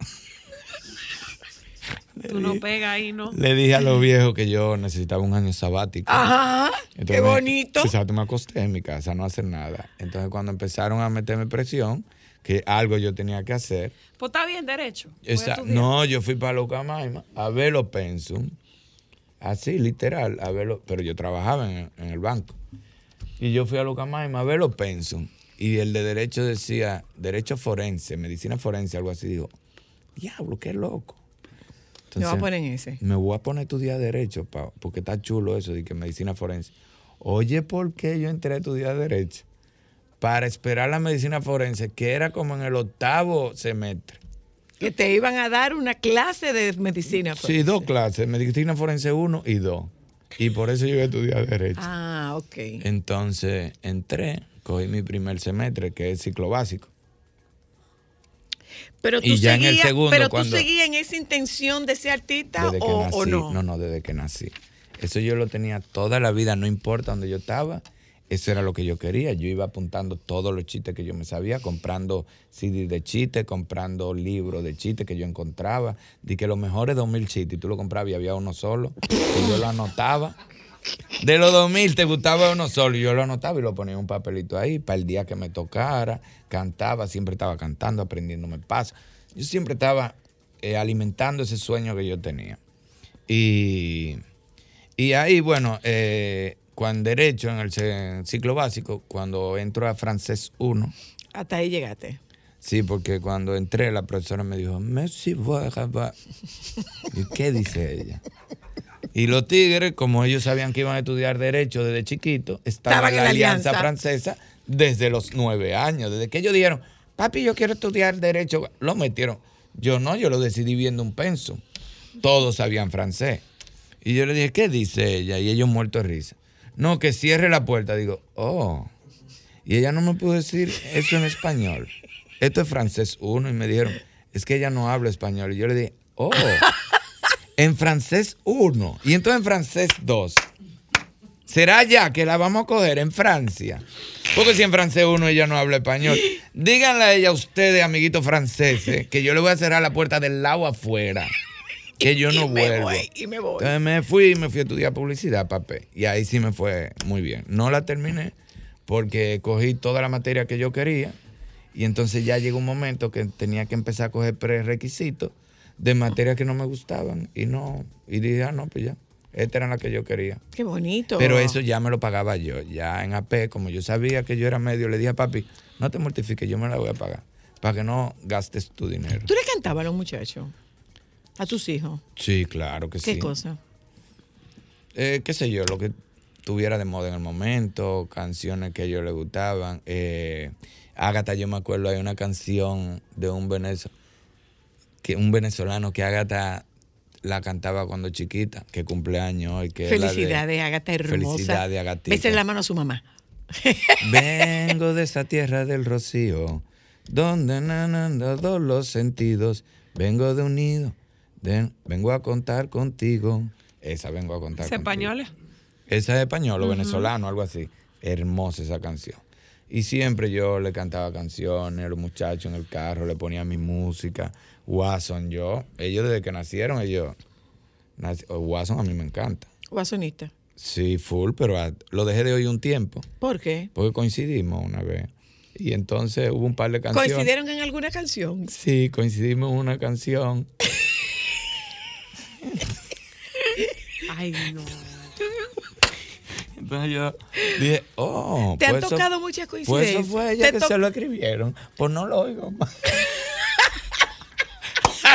Tú no pegas ahí, ¿no? le dije a los viejos que yo necesitaba un año sabático. Ajá. qué Entonces me- bonito. Exacto, me acosté en mi casa, no hacer nada. Entonces cuando empezaron a meterme presión, que algo yo tenía que hacer, Pues está bien, derecho. Esa- no, yo fui para Locamaima a ver los pensum. Así, literal, a verlo, pero yo trabajaba en, en el banco. Y yo fui a Locamaima a ver los pensum. Y el de derecho decía, derecho forense, medicina forense, algo así. Digo, diablo, qué loco. Me voy a Entonces, poner en ese. me voy a poner a estudiar derecho, pa- porque está chulo eso de que medicina forense. Oye, ¿por qué yo entré a estudiar derecho? Para esperar la medicina forense, que era como en el octavo semestre. Que te iban a dar una clase de medicina. pues. Sí, dos clases, medicina forense 1 y 2. Y por eso yo iba a estudiar derecho. Ah, ok. Entonces entré, cogí mi primer semestre, que es ciclo básico. Pero tú y ya en el seguías, segundo, pero cuando- tú seguías en esa intención de ser artista nací. o no. no, no, desde que nací. Eso yo lo tenía toda la vida, no importa donde yo estaba. Eso era lo que yo quería. Yo iba apuntando todos los chistes que yo me sabía, comprando CD de chistes, comprando libros de chistes que yo encontraba. Di que los mejores 2000 chistes, tú lo comprabas y había uno solo. Y yo lo anotaba. De los 2000 te gustaba uno solo. Y yo lo anotaba y lo ponía en un papelito ahí para el día que me tocara. Cantaba, siempre estaba cantando, aprendiéndome paso. Yo siempre estaba eh, alimentando ese sueño que yo tenía. Y, y ahí, bueno, eh, cuando derecho en el ciclo básico, cuando entro a francés 1, Hasta ahí llegaste. sí, porque cuando entré la profesora me dijo, avez-" ¿Y qué dice ella? Y los tigres, como ellos sabían que iban a estudiar derecho desde chiquito, estaban Estaban en la Alianza Francesa desde los nueve años. Desde que ellos dijeron, papi, yo quiero estudiar derecho, lo metieron. Yo no, yo lo decidí viendo un penso. Todos sabían francés. Y yo le dije, ¿qué dice ella? Y ellos muertos de risa. No, que cierre la puerta. Digo, oh. Y ella no me pudo decir eso en español. Esto es francés uno. Y me dijeron, es que ella no habla español. Y yo le dije, oh. En francés 1 y entonces en francés 2. ¿Será ya que la vamos a coger en Francia? Porque si en francés 1 ella no habla español. Díganle a ella, ustedes, amiguitos franceses, que yo le voy a cerrar la puerta del lado afuera. Que yo no y me vuelvo. voy, y me voy. Entonces me fui y me fui a estudiar publicidad, papé. Y ahí sí me fue muy bien. No la terminé porque cogí toda la materia que yo quería. Y entonces ya llegó un momento que tenía que empezar a coger prerequisitos de materias que no me gustaban. Y no, y dije, ah, no, pues ya. Esta era la que yo quería. Qué bonito. Pero eso ya me lo pagaba yo. Ya en AP, como yo sabía que yo era medio, le dije a papi, no te mortifiques, yo me la voy a pagar. Para que no gastes tu dinero. ¿Tú le cantabas a los muchachos? A tus hijos. Sí, claro que ¿Qué sí. cosa? eh, qué sé yo, lo que tuviera de moda en el momento, canciones que a ellos les gustaban. Eh, Ágata, yo me acuerdo, hay una canción de un, venezo, que, un venezolano que Ágata la cantaba cuando chiquita, que cumpleaños hoy. Que Felicidades, Agata hermosa. Felicidades, Agatita. Bésale la mano a su mamá. Vengo de esa tierra del rocío, donde nanan todos los sentidos. Vengo de un nido, de- vengo a contar contigo. Esa vengo a contar ¿Es contigo. españoles? Esa es español o venezolano, algo así. Hermosa esa canción. Y siempre yo le cantaba canciones a los muchachos en el carro, le ponía mi música. Watson, yo, ellos desde que nacieron, ellos, nac- Watson a mí me encanta. Guasonista. Sí, full, pero a- lo dejé de oír un tiempo, ¿Por qué? porque coincidimos una vez. Y entonces hubo un par de canciones. ¿Coincidieron en alguna canción? Sí, coincidimos en una canción. Ay, no. Entonces yo dije, oh, ¿Te han pues eso- tocado muchas Pues coincidencias? eso fue ella ¿Te que se lo escribieron. Pues no lo oigo más.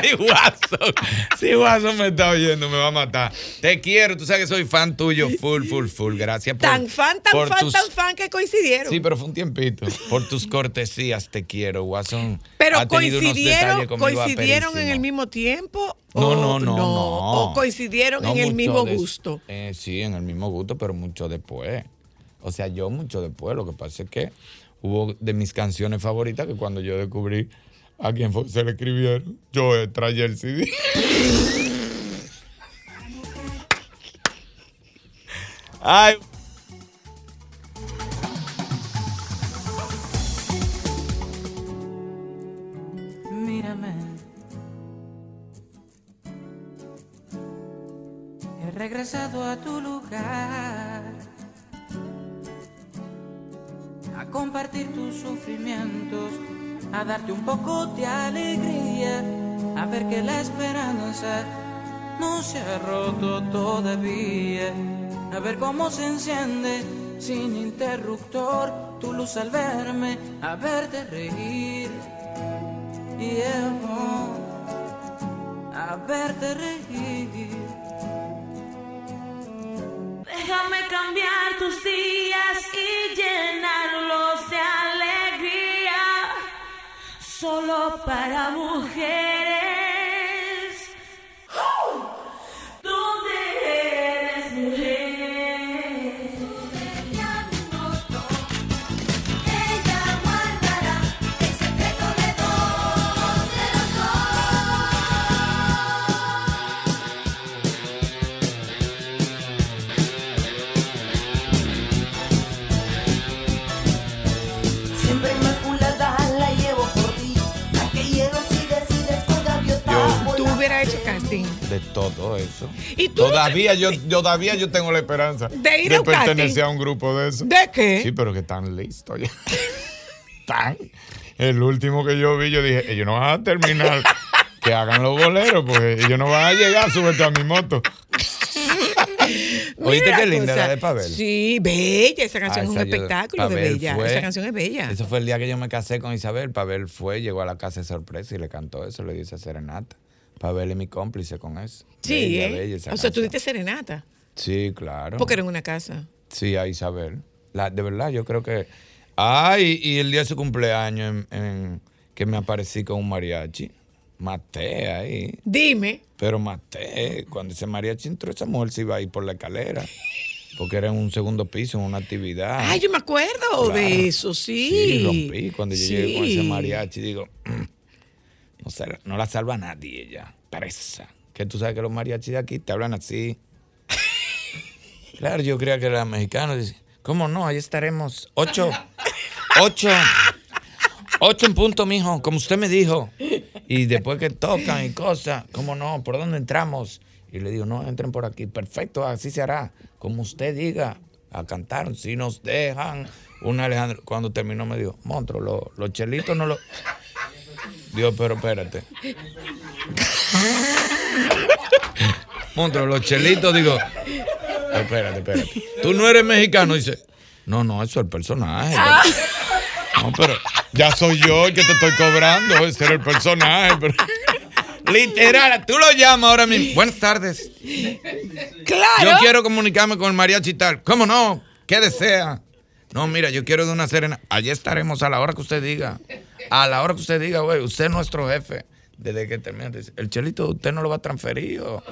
Ay, Watson. Si Watson me está oyendo, me va a matar. Te quiero, tú sabes que soy fan tuyo, full, full, full. Gracias por. Tan fan, tan por fan, tus- tan fan que coincidieron. Sí, pero fue un tiempito. Por tus cortesías, te quiero, Watson. Pero ha coincidieron, coincidieron en el mismo tiempo. No, no, no, no. O coincidieron en el mismo gusto. eh, sí, en el mismo gusto, pero mucho después. O sea, yo mucho después. Lo que pasa es que hubo de mis canciones favoritas que cuando yo descubrí a quién fue- se le escribieron, yo traía el CD. Ay, Mírame. He regresado a tu lugar. A compartir tus sufrimientos. A darte un poco de alegría. A ver que la esperanza no se ha roto todavía. A ver cómo se enciende sin interruptor tu luz al verme. A verte reír y amo a verte reír. Déjame cambiar tus días y llenarlos Solo para mujeres. De todo eso. ¿Y tú no todavía yo, todavía yo tengo la esperanza De ir a un pertenecer a un grupo de eso. ¿De qué? Sí, pero que están listos ya. El último que yo vi, yo dije, ellos no van a terminar. que hagan los boleros, porque ellos no van a llegar, súbete a mi moto. ¿Oíste qué linda la de Pavel? Sí, bella. Esa canción Ah, es un yo- espectáculo de bella. fue- esa canción es bella. Eso fue el día que yo me casé con Isabel. Pavel fue, llegó a la casa de sorpresa y le cantó eso, le dio esa serenata. Pavel es mi cómplice con eso. sí, Bella, ¿eh? bella o sea, tú diste serenata. Sí, claro. Porque era en una casa. Sí, a Isabel. La, de verdad, yo creo que. Ay, y el día de su cumpleaños en, en- que me aparecí con un mariachi. Maté ahí. Dime. Pero maté. Cuando ese mariachi entró, esa mujer se iba a ir por la escalera. Porque era en un segundo piso, en una actividad. Ay, yo me acuerdo Claro. de eso, sí. Sí, rompí. Cuando yo llegué con ese mariachi, digo, "Mm, no, no la salva nadie ella, presa. Que tú sabes que los mariachis de aquí te hablan así. claro, yo creía que era mexicano. Dice, ¿cómo no? Ahí estaremos. Ocho, ocho, ocho en punto, mijo, como usted me dijo. Y después que tocan y cosas, ¿cómo no? ¿Por dónde entramos? Y le digo, no, entren por aquí. Perfecto, así se hará. Como usted diga, a cantar. Si nos dejan. Una Alejandro, cuando terminó me dijo, monstruo, lo- los chelitos no lo... Dios, pero espérate. Monstruo, los chelitos, digo, espérate, espérate. Tú no eres mexicano, dice. No, no, eso es el personaje. No, pero ya soy yo el que te estoy cobrando, ese era el personaje. pero- Literal, tú lo llamas ahora mismo. Buenas tardes. Claro. Yo quiero comunicarme con el mariachi tal. ¿Cómo no? ¿Qué desea? No, mira, yo quiero de una serena. Allí estaremos a la hora que usted diga. A la hora que usted diga, güey, usted es nuestro jefe. Desde que termine, el chelito, usted no lo va a transferir o,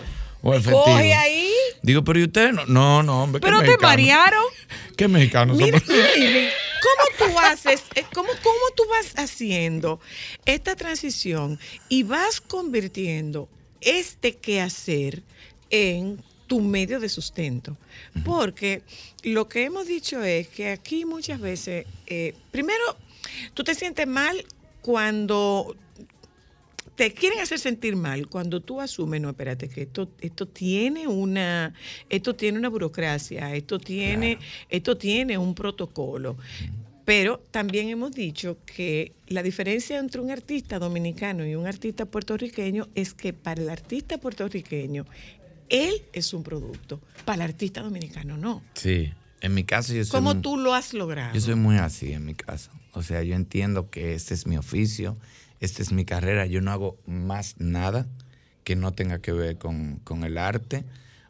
o efectivo. Coge ahí. Digo, pero ¿y usted no? No, no, hombre. ¿qué Pero te marearon. ¿Qué mexicano Mira, ¿cómo tú haces, eh, cómo, cómo tú vas haciendo esta transición y vas convirtiendo este quehacer en tu medio de sustento. Porque lo que hemos dicho es que aquí muchas veces, eh, primero, tú te sientes mal cuando te quieren hacer sentir mal cuando tú asumes, no, espérate, que esto, esto tiene una, esto tiene una burocracia, esto tiene, esto tiene un protocolo. Pero también hemos dicho que la diferencia entre un artista dominicano y un artista puertorriqueño es que para el artista puertorriqueño, él es un producto, para el artista dominicano no. Sí, en mi caso yo soy ¿Cómo muy- tú lo has logrado? Yo soy muy así en mi caso. O sea, yo entiendo que este es mi oficio, esta es mi carrera. Yo no hago más nada que no tenga que ver con, con el arte.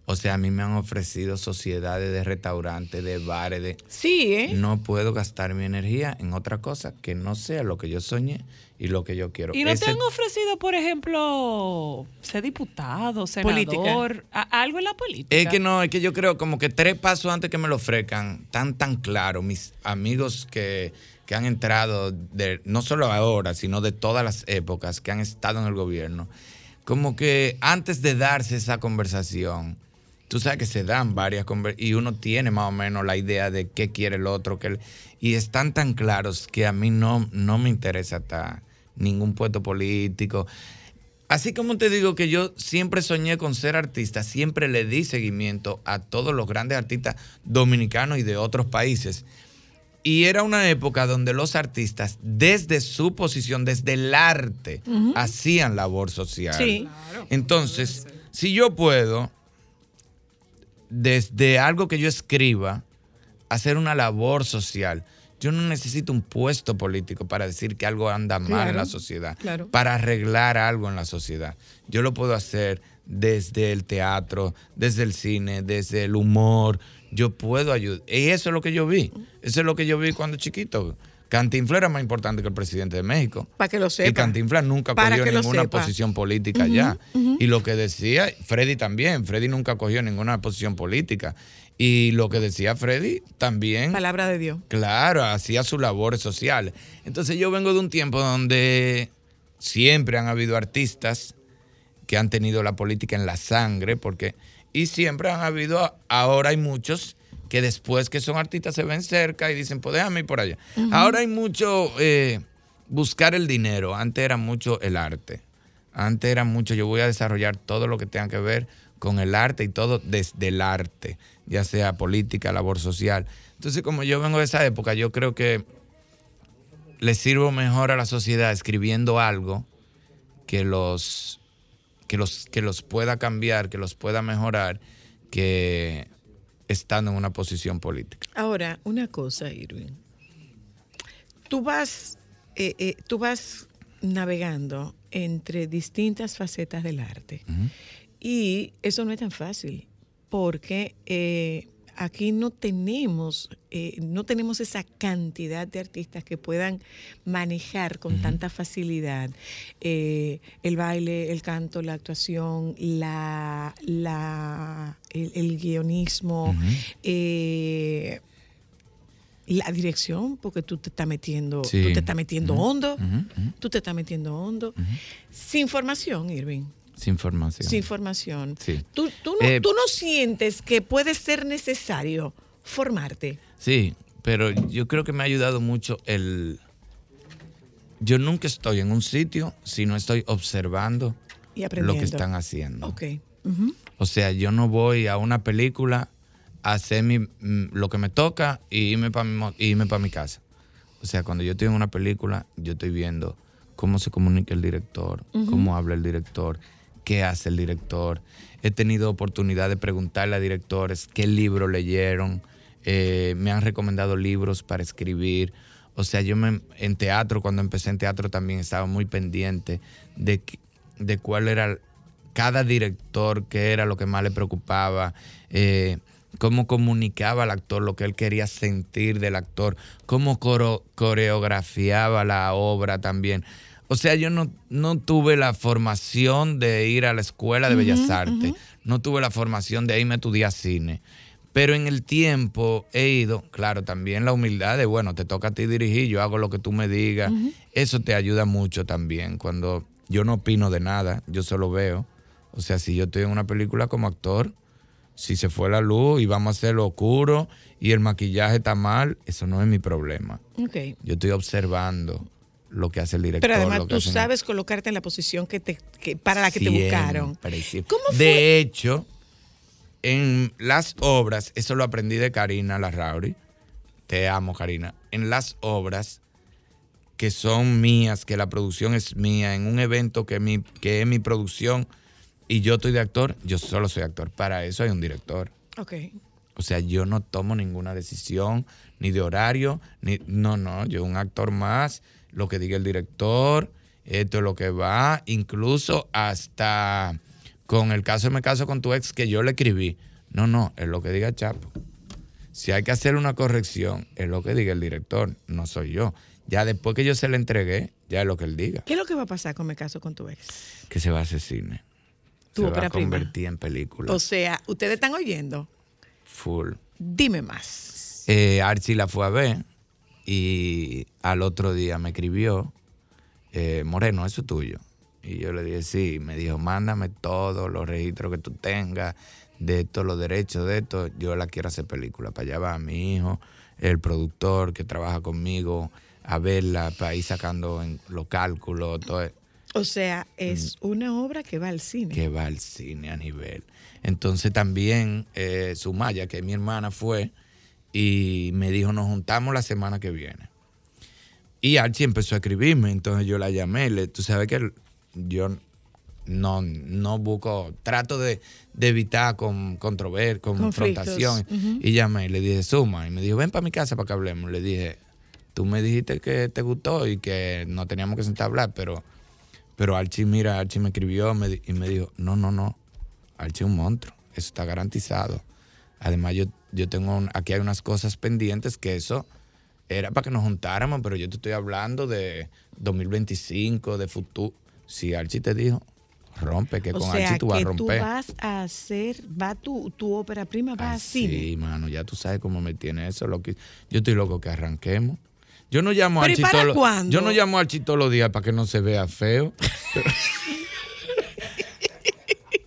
O sea, a mí me han ofrecido sociedades de restaurantes, de bares, de... Sí, ¿eh? No puedo gastar mi energía en otra cosa que no sea lo que yo soñé y lo que yo quiero. ¿Y no Ese- te han ofrecido, por ejemplo, ser diputado, senador, a- algo en la política? Es que no, es que yo creo como que tres pasos antes que me lo ofrezcan, tan tan claro, mis amigos que, que han entrado, de, no solo ahora, sino de todas las épocas que han estado en el gobierno, como que antes de darse esa conversación, tú sabes que se dan varias conversaciones y uno tiene más o menos la idea de qué quiere el otro, que el- y están tan claros que a mí no, no me interesa estar ningún puesto político. Así como te digo que yo siempre soñé con ser artista, siempre le di seguimiento a todos los grandes artistas dominicanos y de otros países. Y era una época donde los artistas, desde su posición, desde el arte, hacían labor social. Sí. Entonces, si yo puedo, desde algo que yo escriba, hacer una labor social, yo no necesito un puesto político para decir que algo anda mal en la sociedad, claro. para arreglar algo en la sociedad. Yo lo puedo hacer desde el teatro, desde el cine, desde el humor. Yo puedo ayudar. Y eso es lo que yo vi. Eso es lo que yo vi cuando chiquito. Cantinflas era más importante que el presidente de México. Para que lo Y sepa. Cantinflas nunca Para cogió ninguna posición política Ujú, ya. Y lo que decía, Freddy también, Freddy nunca cogió ninguna posición política. Y lo que decía Freddy también, Palabra de Dios. claro, hacía sus labores sociales. Entonces yo vengo de un tiempo donde siempre han habido artistas que han tenido la política en la sangre, porque, y siempre han habido, ahora hay muchos que después que son artistas se ven cerca y dicen, pues déjame ir por allá. Ahora hay mucho eh, buscar el dinero, antes era mucho el arte. Antes era mucho, yo voy a desarrollar todo lo que tenga que ver con el arte y todo desde el arte, ya sea política, labor social. Entonces, como yo vengo de esa época, yo creo que le sirvo mejor a la sociedad escribiendo algo que los, que los, que los pueda cambiar, que los pueda mejorar, que estando en una posición política. Ahora, una cosa, Irwin. Tú vas, eh, eh, tú vas navegando entre distintas facetas del arte. Y eso no es tan fácil, porque eh, aquí no tenemos, eh, no tenemos esa cantidad de artistas que puedan manejar con tanta facilidad eh, el baile, el canto, la actuación, la, la, el, el guionismo, eh, la dirección, porque tú te estás metiendo, Sí. tú te estás metiendo hondo, tú te estás metiendo hondo, sin formación, Irving. Sin información. Sin formación. Sí. ¿Tú, tú no, Eh, tú no sientes que puede ser necesario formarte? Sí, pero yo creo que me ha ayudado mucho el... Yo nunca estoy en un sitio si no estoy observando Y lo que están haciendo. Ok. Ujú. O sea, yo no voy a una película a hacer mi- mm, lo que me toca y irme para mi, mo- irme pa' mi casa. O sea, cuando yo estoy en una película, yo estoy viendo cómo se comunica el director, cómo habla el director, qué hace el director. He tenido oportunidad de preguntarle a directores qué libro leyeron, eh, me han recomendado libros para escribir. O sea, yo me, en teatro, cuando empecé en teatro también estaba muy pendiente de, de cuál era cada director, qué era lo que más le preocupaba, eh, cómo comunicaba al actor lo que él quería sentir del actor, cómo coro- coreografiaba la obra también. O sea, yo no, no tuve la formación de ir a la escuela de Bellas Artes, no tuve la formación de irme a estudiar cine. Pero en el tiempo he ido, claro, también la humildad de, bueno, te toca a ti dirigir, yo hago lo que tú me digas. Eso te ayuda mucho también. Cuando yo no opino de nada, yo solo veo. O sea, si yo estoy en una película como actor, Si se fue la luz y vamos a hacerlo oscuro y el maquillaje está mal, eso no es mi problema. Ok. Yo estoy observando lo que hace el director. Pero además tú sabes colocarte en la posición que te, que, para la que te buscaron. siempre. ¿Cómo fue? De hecho, en las obras, eso lo aprendí de Karina Larrauri. Te amo, Karina. En las obras que son mías, que la producción es mía, en un evento que, mi, que es mi producción y yo estoy de actor, yo solo soy actor. Para eso hay un director. Ok. O sea, yo no tomo ninguna decisión, ni de horario, ni. No, no, yo un actor más, lo que diga el director, esto es lo que va, incluso hasta con el caso de Me caso con tu ex que yo le escribí. No, no, es lo que diga Chapo. Si hay que hacer una corrección, es lo que diga el director, no soy yo. Ya después que yo se le entregué, ya es lo que él diga, ¿Qué es lo que va a pasar con Me caso con tu ex? que se va a hacer cine. Tu se va a prima. convertir en película. O sea, ustedes están oyendo. Full. Dime más. Eh, Archie la fue a ver y al otro día me escribió, eh, Moreno, eso es tuyo. Y yo le dije, sí, me dijo, mándame todos los registros que tú tengas, de todos los derechos de esto, yo la quiero hacer película. Para allá va mi hijo, el productor que trabaja conmigo, a verla, para ir sacando en los cálculos, todo eso O sea, es una obra que va al cine. Mm. que va al cine a nivel. Entonces también eh, Sumaya, que mi hermana, fue y me dijo, nos juntamos la semana que viene. Y Archie empezó a escribirme, entonces yo la llamé. Le, tú sabes que yo no, no busco, trato de, de evitar con, controver, confrontación. Y llamé y le dije, Suma, y me dijo, ven para mi casa para que hablemos. Le dije, tú me dijiste que te gustó y que no teníamos que sentar a hablar, pero pero Archie, mira, Archie me escribió me y me dijo, no, no, no, Archie es un monstruo, eso está garantizado. Además, yo, yo tengo, un- aquí hay unas cosas pendientes que eso era para que nos juntáramos, pero yo te estoy hablando de 2025, de futuro. Si Archie te dijo, rompe, que o con sea, Archie tú vas a que tú romper. vas a hacer, va tu, tu ópera prima, va cine. Sí, mano, ya tú sabes cómo me tiene eso. Lo que, yo estoy loco que arranquemos. Yo no llamo a ¿Pero y Archie para todos los- cuándo? Yo no llamo a Archie todos los días para que no se vea feo.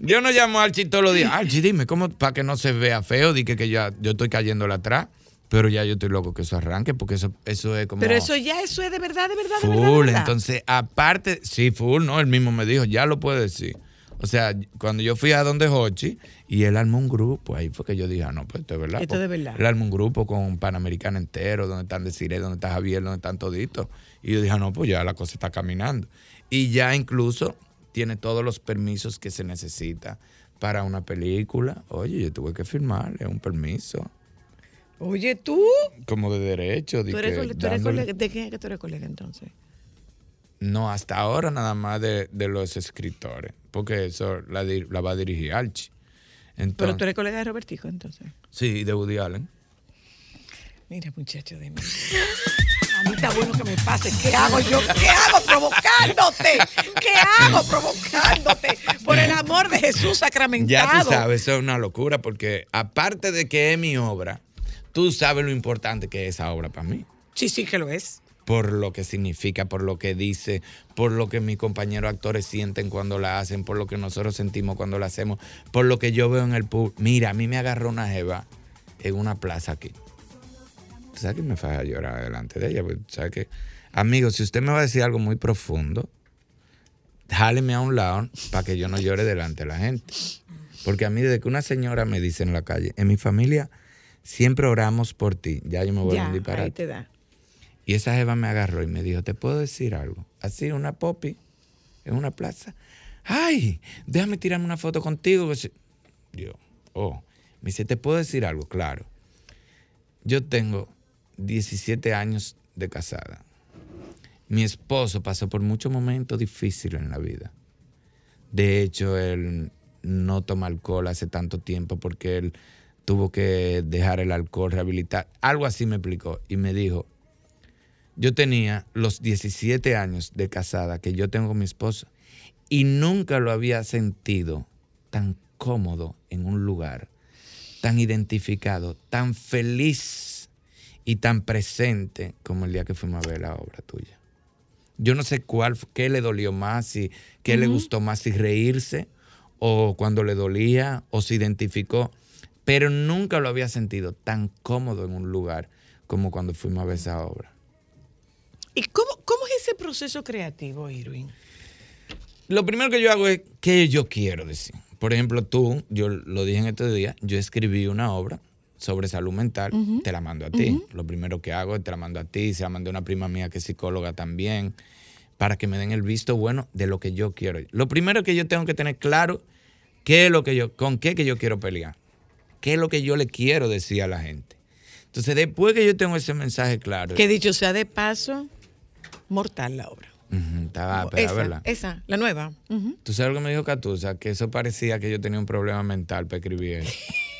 yo no llamo a Archie todos los días. Archie, dime, ¿cómo para que no se vea feo? Dije que ya yo estoy cayéndole atrás. Pero ya yo estoy loco que eso arranque porque eso, eso es como... Pero eso ya, eso es de verdad, de verdad, de verdad. de Full, verdad. entonces, aparte, sí, full, no, él mismo me dijo, ya lo puede decir. O sea, cuando yo fui a donde Hochi y él armó un grupo, ahí fue que yo dije, ah, no, pues esto es verdad. Esto es verdad. Él armó un grupo con Panamericano entero, donde están Desiree, donde está Javier, donde están toditos. Y yo dije, ah, no, pues ya la cosa está caminando. Y ya incluso tiene todos los permisos que se necesita para una película. Oye, yo tuve que firmarle un permiso, Oye, tú, como de derecho. de tú eres, que cole- tú eres dándole- colega, ¿de quién es que tú eres colega entonces? No, hasta ahora nada más de, de los escritores, porque eso la, va a dirigir Archie. Entonces, Pero tú eres colega de Robertico entonces. Sí, de Woody Allen. Mira, muchacho de mí. A mí está bueno que me pase. ¿Qué hago yo? ¿Qué hago provocándote? ¿Qué hago provocándote? Por el amor de Jesús Ya sacramentado. tú sabes, eso es una locura, porque aparte de que es mi obra, tú sabes lo importante que es esa obra para mí. Sí, sí que lo es. Por lo que significa, por lo que dice, por lo que mis compañeros actores sienten cuando la hacen, por lo que nosotros sentimos cuando la hacemos, por lo que yo veo en el público. Mira, a mí me agarró una jeva en una plaza aquí. ¿Tú sabes que me fue a llorar delante de ella? Pues, ¿sabes que Amigo, si usted me va a decir algo muy profundo, jáleme a un lado para que yo no llore delante de la gente. Porque a mí, desde que una señora me dice en la calle, en mi familia siempre oramos por ti, ya yo me voy a un ahí disparate. te da. Y esa jeva me agarró y me dijo, ¿te puedo decir algo? Así, una popi, en una plaza. Ay, déjame tirarme una foto contigo. que se-". Yo, oh. Me dice, ¿te puedo decir algo? Claro. Yo tengo 17 años de casada. Mi esposo pasó por muchos momentos difíciles en la vida. De hecho, él no toma alcohol hace tanto tiempo porque él tuvo que dejar el alcohol, rehabilitar. Algo así me explicó. Y me dijo, yo tenía los 17 años de casada que yo tengo con mi esposo y nunca lo había sentido tan cómodo en un lugar, tan identificado, tan feliz y tan presente como el día que fuimos a ver la obra tuya. Yo no sé cuál, qué le dolió más, si, qué le gustó más, si reírse o cuando le dolía o se identificó. pero nunca lo había sentido tan cómodo en un lugar como cuando fuimos a ver esa obra. ¿Y cómo, cómo es ese proceso creativo, Irwin? Lo primero que yo hago es qué yo quiero decir. Por ejemplo, tú, yo lo dije en este día, yo escribí una obra sobre salud mental, te la mando a ti. Lo primero que hago es te la mando a ti, se la mandé a una prima mía que es psicóloga también, para que me den el visto bueno de lo que yo quiero. Lo primero que yo tengo que tener claro, qué es lo que yo, con qué que yo quiero pelear, qué es lo que yo le quiero decir a la gente. Entonces, después que yo tengo ese mensaje claro, Que dicho sea de paso, mortal la obra. Estaba pegada, esa, ¿verdad? esa, la nueva. ¿Tú sabes lo que me dijo Catusa? Que eso parecía que yo tenía un problema mental para escribir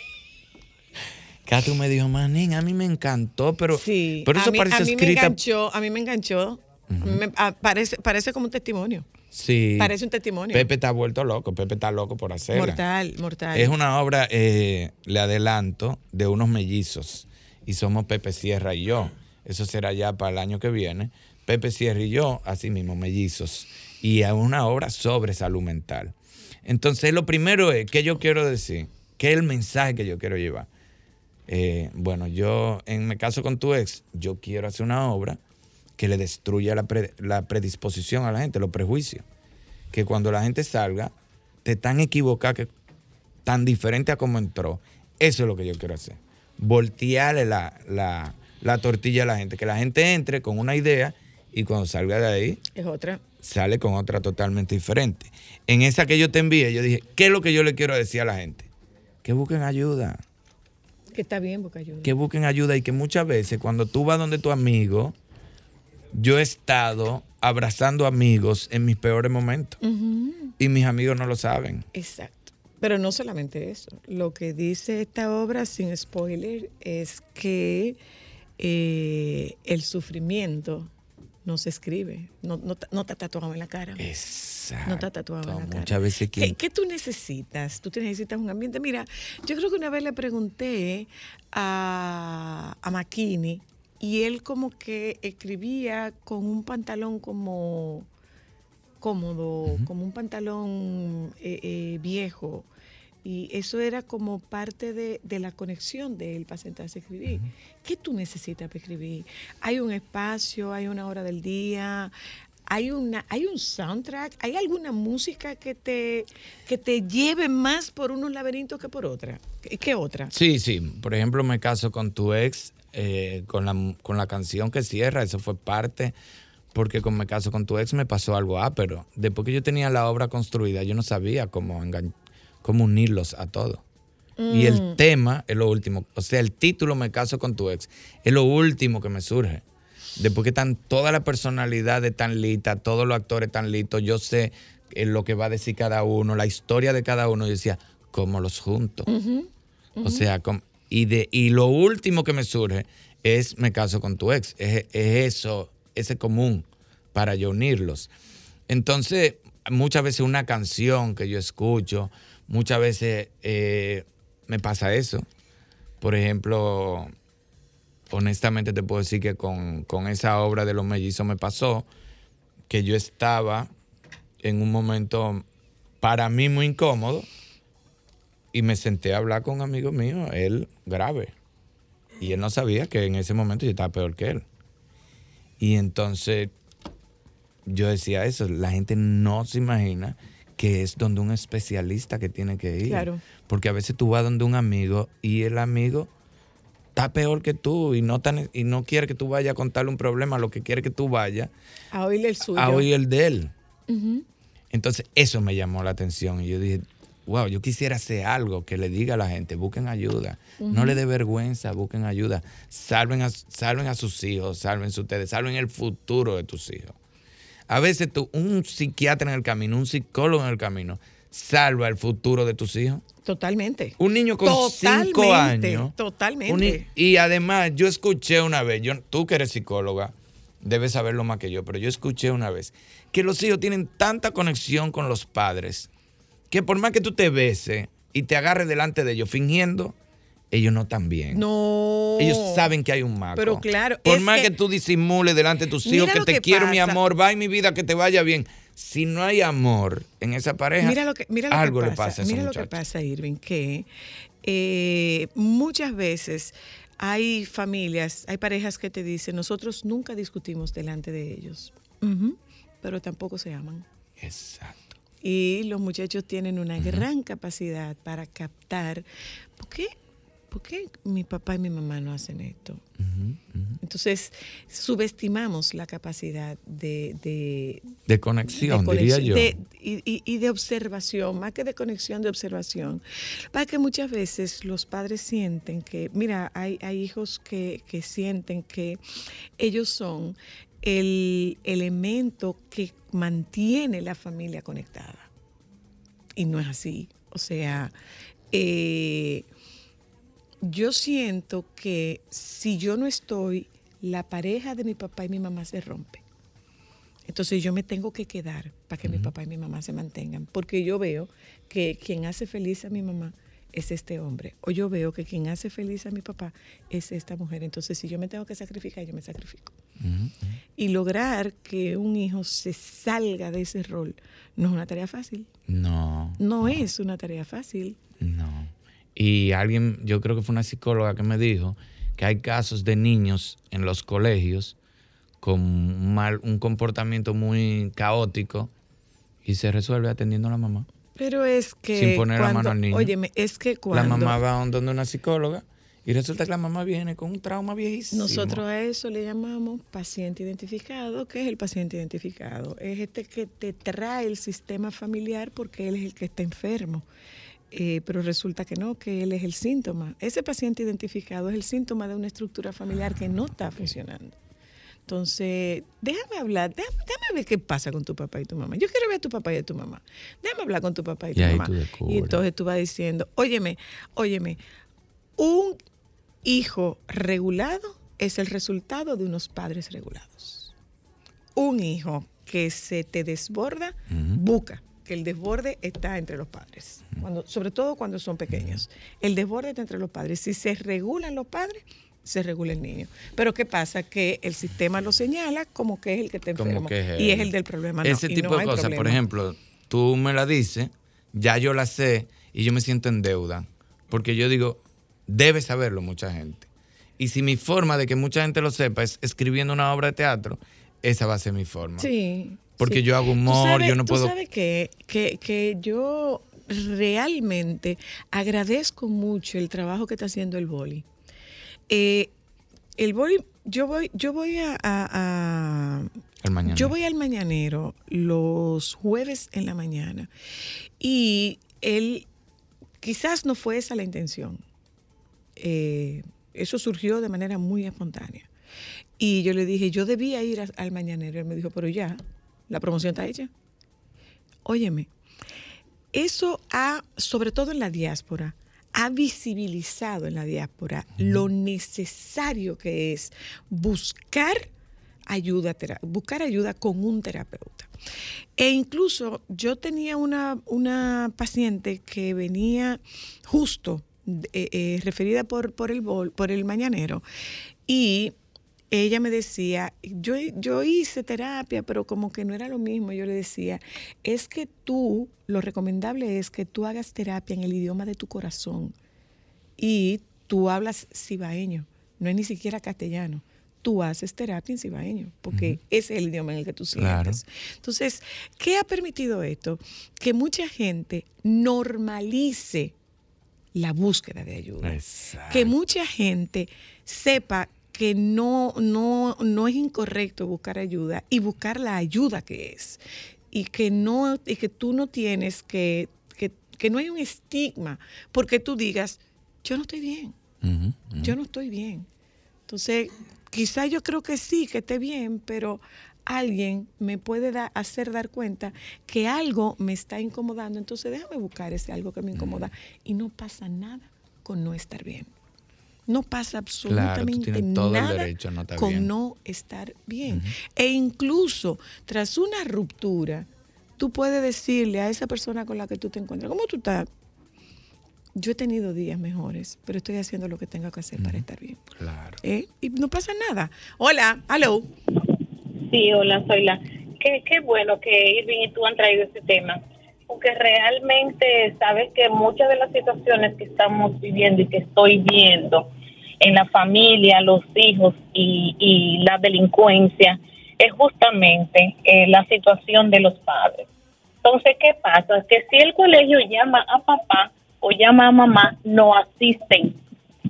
Catu me dijo, manín, a mí me encantó, pero, Sí, pero eso a mí, parece a mí me enganchó, a mí me enganchó. Me- ah, parece, parece como un testimonio. Sí. Parece un testimonio. Pepe está vuelto loco, Pepe está loco por hacerla. mortal, mortal. Es una obra, eh, le adelanto, de unos mellizos. Y somos Pepe Sierra y yo. Eso será ya para el año que viene. Pepe Sierra y yo, así mismo, mellizos. Y es una obra sobre salud mental. Entonces, lo primero es, ¿qué yo quiero decir? ¿Qué es el mensaje que yo quiero llevar? Eh, bueno, yo, en mi caso con tu ex, yo quiero hacer una obra que le destruya la, pre- la predisposición a la gente, los prejuicios. Que cuando la gente salga, te tan equivocada, que tan diferente a como entró. Eso es lo que yo quiero hacer. Voltearle la, la- la tortilla a la gente. Que la gente entre con una idea y cuando salga de ahí, Es otra. sale con otra totalmente diferente. En esa que yo te envié, yo dije, ¿qué es lo que yo le quiero decir a la gente? Que busquen ayuda. Que está bien, Boca Ayuda. que busquen ayuda y que muchas veces cuando tú vas donde tu amigo, yo he estado abrazando amigos en mis peores momentos y mis amigos no lo saben. Exacto. Pero no solamente eso. Lo que dice esta obra, sin spoiler, es que eh, el sufrimiento no se escribe, no, no, no está tatuado en la cara. Exacto. No está tatuado en la cara. Muchas veces ¿Qué, quien- qué tú necesitas? Tú necesitas un ambiente. Mira, yo creo que una vez le pregunté a, a Makini y él como que escribía con un pantalón como cómodo, como un pantalón eh, eh, viejo. Y eso era como parte de, de la conexión de él para sentarse a escribir. ¿Qué tú necesitas para escribir? ¿Hay un espacio? ¿Hay una hora del día? ¿Hay, una, ¿Hay un soundtrack? ¿Hay alguna música que te, que te lleve más por unos laberintos que por otra? ¿Qué, qué otra? Sí, sí. Por ejemplo, me caso con tu ex, eh, con, la, con la canción que cierra, eso fue parte, porque con Me caso con tu ex me pasó algo ah, pero después que yo tenía la obra construida, yo no sabía cómo, engan- cómo unirlos a todos. Y el tema es lo último, o sea, el título Me caso con tu ex es lo último que me surge. Después que están todas las personalidades tan listas, todos los actores tan listos, yo sé eh, lo que va a decir cada uno, la historia de cada uno, yo decía, ¿cómo los junto? O sea, y, de, y lo último que me surge es me caso con tu ex. Es, es eso, ese común para yo unirlos. Entonces, muchas veces una canción que yo escucho, muchas veces eh, me pasa eso. Por ejemplo, honestamente te puedo decir que con, con esa obra de los mellizos me pasó que yo estaba en un momento para mí muy incómodo y me senté a hablar con un amigo mío, él grave. Y él no sabía que en ese momento yo estaba peor que él. Y entonces yo decía eso, la gente no se imagina que es donde un especialista que tiene que ir. Claro. Porque a veces tú vas donde un amigo y el amigo está peor que tú y no, tan, y no quiere que tú vayas a contarle un problema, lo que quiere que tú vayas A oírle el suyo. a oír el de él. Entonces eso me llamó la atención y yo dije, wow, yo quisiera hacer algo que le diga a la gente, busquen ayuda, no le dé vergüenza, busquen ayuda, salven a, salven a sus hijos, salven ustedes, salven el futuro de tus hijos. A veces tú, un psiquiatra en el camino, un psicólogo en el camino, salva el futuro de tus hijos. Totalmente. Un niño con cinco años. totalmente. un y además, yo escuché una vez, yo, tú que eres psicóloga, debes saberlo más que yo, pero yo escuché una vez que los hijos tienen tanta conexión con los padres que por más que tú te beses y te agarres delante de ellos fingiendo, ellos no están bien. No. Ellos saben que hay un maco. Pero claro, Por más que, que- tú disimules delante de tus hijos que te que quiero, mi pasa. amor, va en mi vida, que te vaya bien. Si no hay amor en esa pareja, Mira lo que, mira lo algo que le pasa. pasa a mira lo que pasa, Irving, que eh, muchas veces hay familias, hay parejas que te dicen, nosotros nunca discutimos delante de ellos, pero tampoco se aman. Exacto. Y los muchachos tienen una gran capacidad para captar, ¿por qué, ¿por qué mi papá y mi mamá no hacen esto? Entonces, subestimamos la capacidad de, de, De conexión, de diría yo. de- y, y- y de observación, más que de conexión, de observación. Para que muchas veces los padres sienten que, mira, hay, hay hijos que, que sienten que ellos son el elemento que mantiene la familia conectada. Y no es así. O sea, eh, yo siento que si yo no estoy, la pareja de mi papá y mi mamá se rompe. Entonces yo me tengo que quedar para que mi papá y mi mamá se mantengan, porque yo veo que quien hace feliz a mi mamá es este hombre, o yo veo que quien hace feliz a mi papá es esta mujer. Entonces si yo me tengo que sacrificar, yo me sacrifico. Y lograr que un hijo se salga de ese rol no es una tarea fácil. No, No es una tarea fácil. no. Y alguien, yo creo que fue una psicóloga que me dijo que hay casos de niños en los colegios con un mal, un comportamiento muy caótico y se resuelve atendiendo a la mamá. Pero es que. Sin poner la cuando- mano al niño. Óyeme, es que cuando. La mamá va donde una psicóloga y resulta que la mamá viene con un trauma viejísimo. Nosotros a eso le llamamos paciente identificado. ¿Qué es el paciente identificado? Es este que te trae el sistema familiar porque él es el que está enfermo. Eh, pero resulta que no, que él es el síntoma. Ese paciente identificado es el síntoma de una estructura familiar que no está funcionando. Entonces, déjame hablar, déjame, déjame ver qué pasa con tu papá y tu mamá. Yo quiero ver a tu papá y a tu mamá. Déjame hablar con tu papá y tu Y mamá. y entonces tú vas diciendo, óyeme, óyeme, un hijo regulado es el resultado de unos padres regulados. Un hijo que se te desborda, busca que el desborde está entre los padres, cuando, sobre todo cuando son pequeños. El desborde está entre los padres. Si se regulan los padres, se regula el niño. Pero ¿qué pasa? Que el sistema lo señala como que es el que te Como enfermo. que es y es el del problema. no, Ese tipo no de cosas, por ejemplo, tú me la dices, ya yo la sé y yo me siento en deuda. Porque yo digo, debe saberlo mucha gente. Y si mi forma de que mucha gente lo sepa es escribiendo una obra de teatro, esa va a ser mi forma. Sí. Porque sí. yo hago Tú humor, sabes- yo no tú puedo- sabes que, que, que yo realmente agradezco mucho el trabajo que está haciendo el boli. Eh, el boli, yo voy, yo voy a, a- a- yo voy al mañanero los jueves en la mañana y él quizás no fue esa la intención. Eh, eso surgió de manera muy espontánea. Y yo le dije, yo debía ir a- al mañanero. Él me dijo, pero ya, la promoción está hecha. Óyeme, eso ha, sobre todo en la diáspora, ha visibilizado en la diáspora lo necesario que es buscar ayuda, buscar ayuda con un terapeuta. E incluso yo tenía una, una paciente que venía justo eh, eh, referida por, por, el bol- por el mañanero y ella me decía, yo, yo hice terapia, pero como que no era lo mismo. Yo le decía, es que tú, lo recomendable es que tú hagas terapia en el idioma de tu corazón y tú hablas cibaeño, no es ni siquiera castellano. Tú haces terapia en cibaeño, porque ese es el idioma en el que tú sientes. Claro. Entonces, ¿qué ha permitido esto? Que mucha gente normalice la búsqueda de ayuda Exacto. que mucha gente sepa que no, no, no es incorrecto buscar ayuda y buscar la ayuda que es. Y que, no, y que tú no tienes que, que, que no hay un estigma porque tú digas, yo no estoy bien, yo no estoy bien. Entonces, quizá yo creo que sí, que esté bien, pero alguien me puede da- hacer dar cuenta que algo me está incomodando, entonces déjame buscar ese algo que me incomoda. Y no pasa nada con no estar bien. No pasa absolutamente tienes todo el nada derecho no con bien. no estar bien. E incluso tras una ruptura, tú puedes decirle a esa persona con la que tú te encuentras, ¿cómo tú estás? Yo he tenido días mejores, pero estoy haciendo lo que tengo que hacer para estar bien. Claro. ¿Eh? Y no pasa nada. Hola, hello. Sí, hola, soy la. Qué, qué bueno que Irving y tú han traído este tema. Porque realmente sabes que muchas de las situaciones que estamos viviendo y que estoy viendo en la familia, los hijos y, y la delincuencia es justamente eh, la situación de los padres. Entonces, ¿qué pasa? Que si el colegio llama a papá o llama a mamá, no asisten.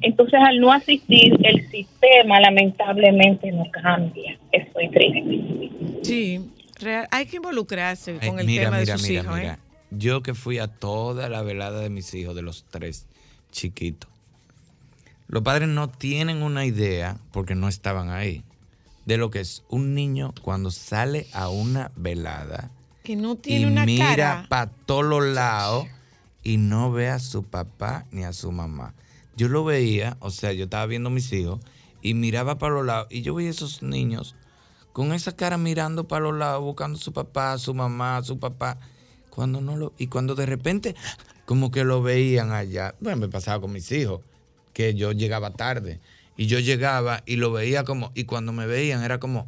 Entonces, al no asistir, el sistema lamentablemente no cambia. Estoy triste. Sí, real- hay que involucrarse Ay, con el mira, tema mira, de sus mira, hijos. mira. ¿eh? Yo que fui a toda la velada de mis hijos, de los tres chiquitos. Los padres no tienen una idea, porque no estaban ahí, de lo que es un niño cuando sale a una velada Que no tiene y una mira para todos los lados y no ve a su papá ni a su mamá. Yo lo veía, o sea, yo estaba viendo a mis hijos y miraba para los lados y yo veía esos niños con esa cara mirando para los lados, buscando a su papá, a su mamá, a su papá. Cuando no lo, y cuando de repente como que lo veían allá, bueno, me pasaba con mis hijos, que yo llegaba tarde y yo llegaba y lo veía como, y cuando me veían era como,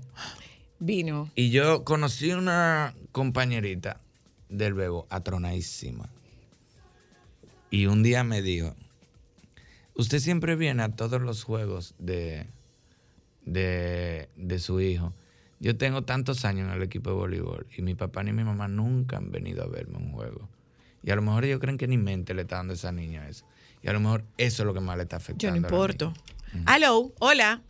Vino. y yo conocí una compañerita del bebo, atronadísima. Y un día me dijo, usted siempre viene a todos los juegos de, de, de su hijo. Yo tengo tantos años en el equipo de voleibol y mi papá ni mi mamá nunca han venido a verme un juego. Y a lo mejor ellos creen que ni mente le está dando a esa niña eso. Y a lo mejor eso es lo que más le está afectando. Yo no importo. Aló, hola.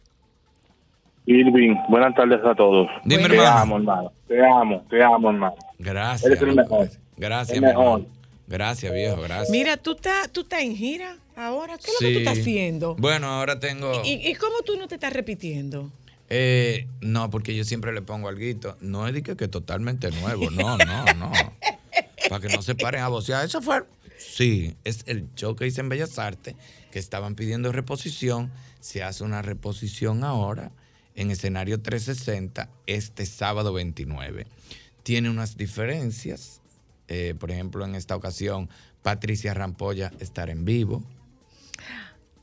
Irving, buenas tardes a todos. Dime, te hermano. amo, hermano. Te amo, te amo, hermano. Gracias. Eres el mejor. Gracias, El mejor. hermano. Gracias, viejo, gracias. Mira, tú estás tú estás en gira ahora. ¿Qué es lo que tú estás haciendo? Bueno, ahora tengo. ¿Y, y cómo tú no te estás repitiendo? Eh, no, porque yo siempre le pongo algo. No es de que, que totalmente nuevo. No, no, no. Para que no se paren a vocear. Eso fue. Sí, es el show que hice en Bellas Artes, que estaban pidiendo reposición. Se hace una reposición ahora en escenario 360 este sábado 29. Tiene unas diferencias. eh, por ejemplo, en esta ocasión, Patricia Rampolla estará en vivo.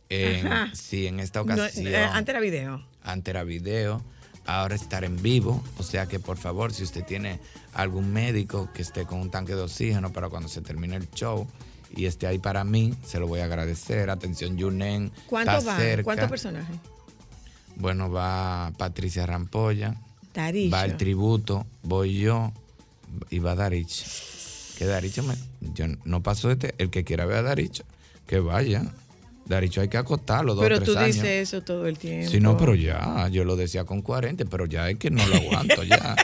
En- sí, en esta No, ocasión. eh, antes era video. Antes era video, ahora estar en vivo. O sea que por favor, si usted tiene algún médico que esté con un tanque de oxígeno para cuando se termine el show y esté ahí para mí, se lo voy a agradecer. Atención, Yunen. ¿Cuántos está van? cerca. ¿Cuántos personajes? Bueno, va Patricia Rampolla, Darillo. va el tributo, voy yo y va Daricho. Que Daricho me, yo no paso este, el que quiera ver a Daricho, que vaya. Daricho hay que acostarlo dos o Pero tres tú años. dices eso todo el tiempo. Sí, no, pero ya, yo lo decía con 40, pero ya es que no lo aguanto ya.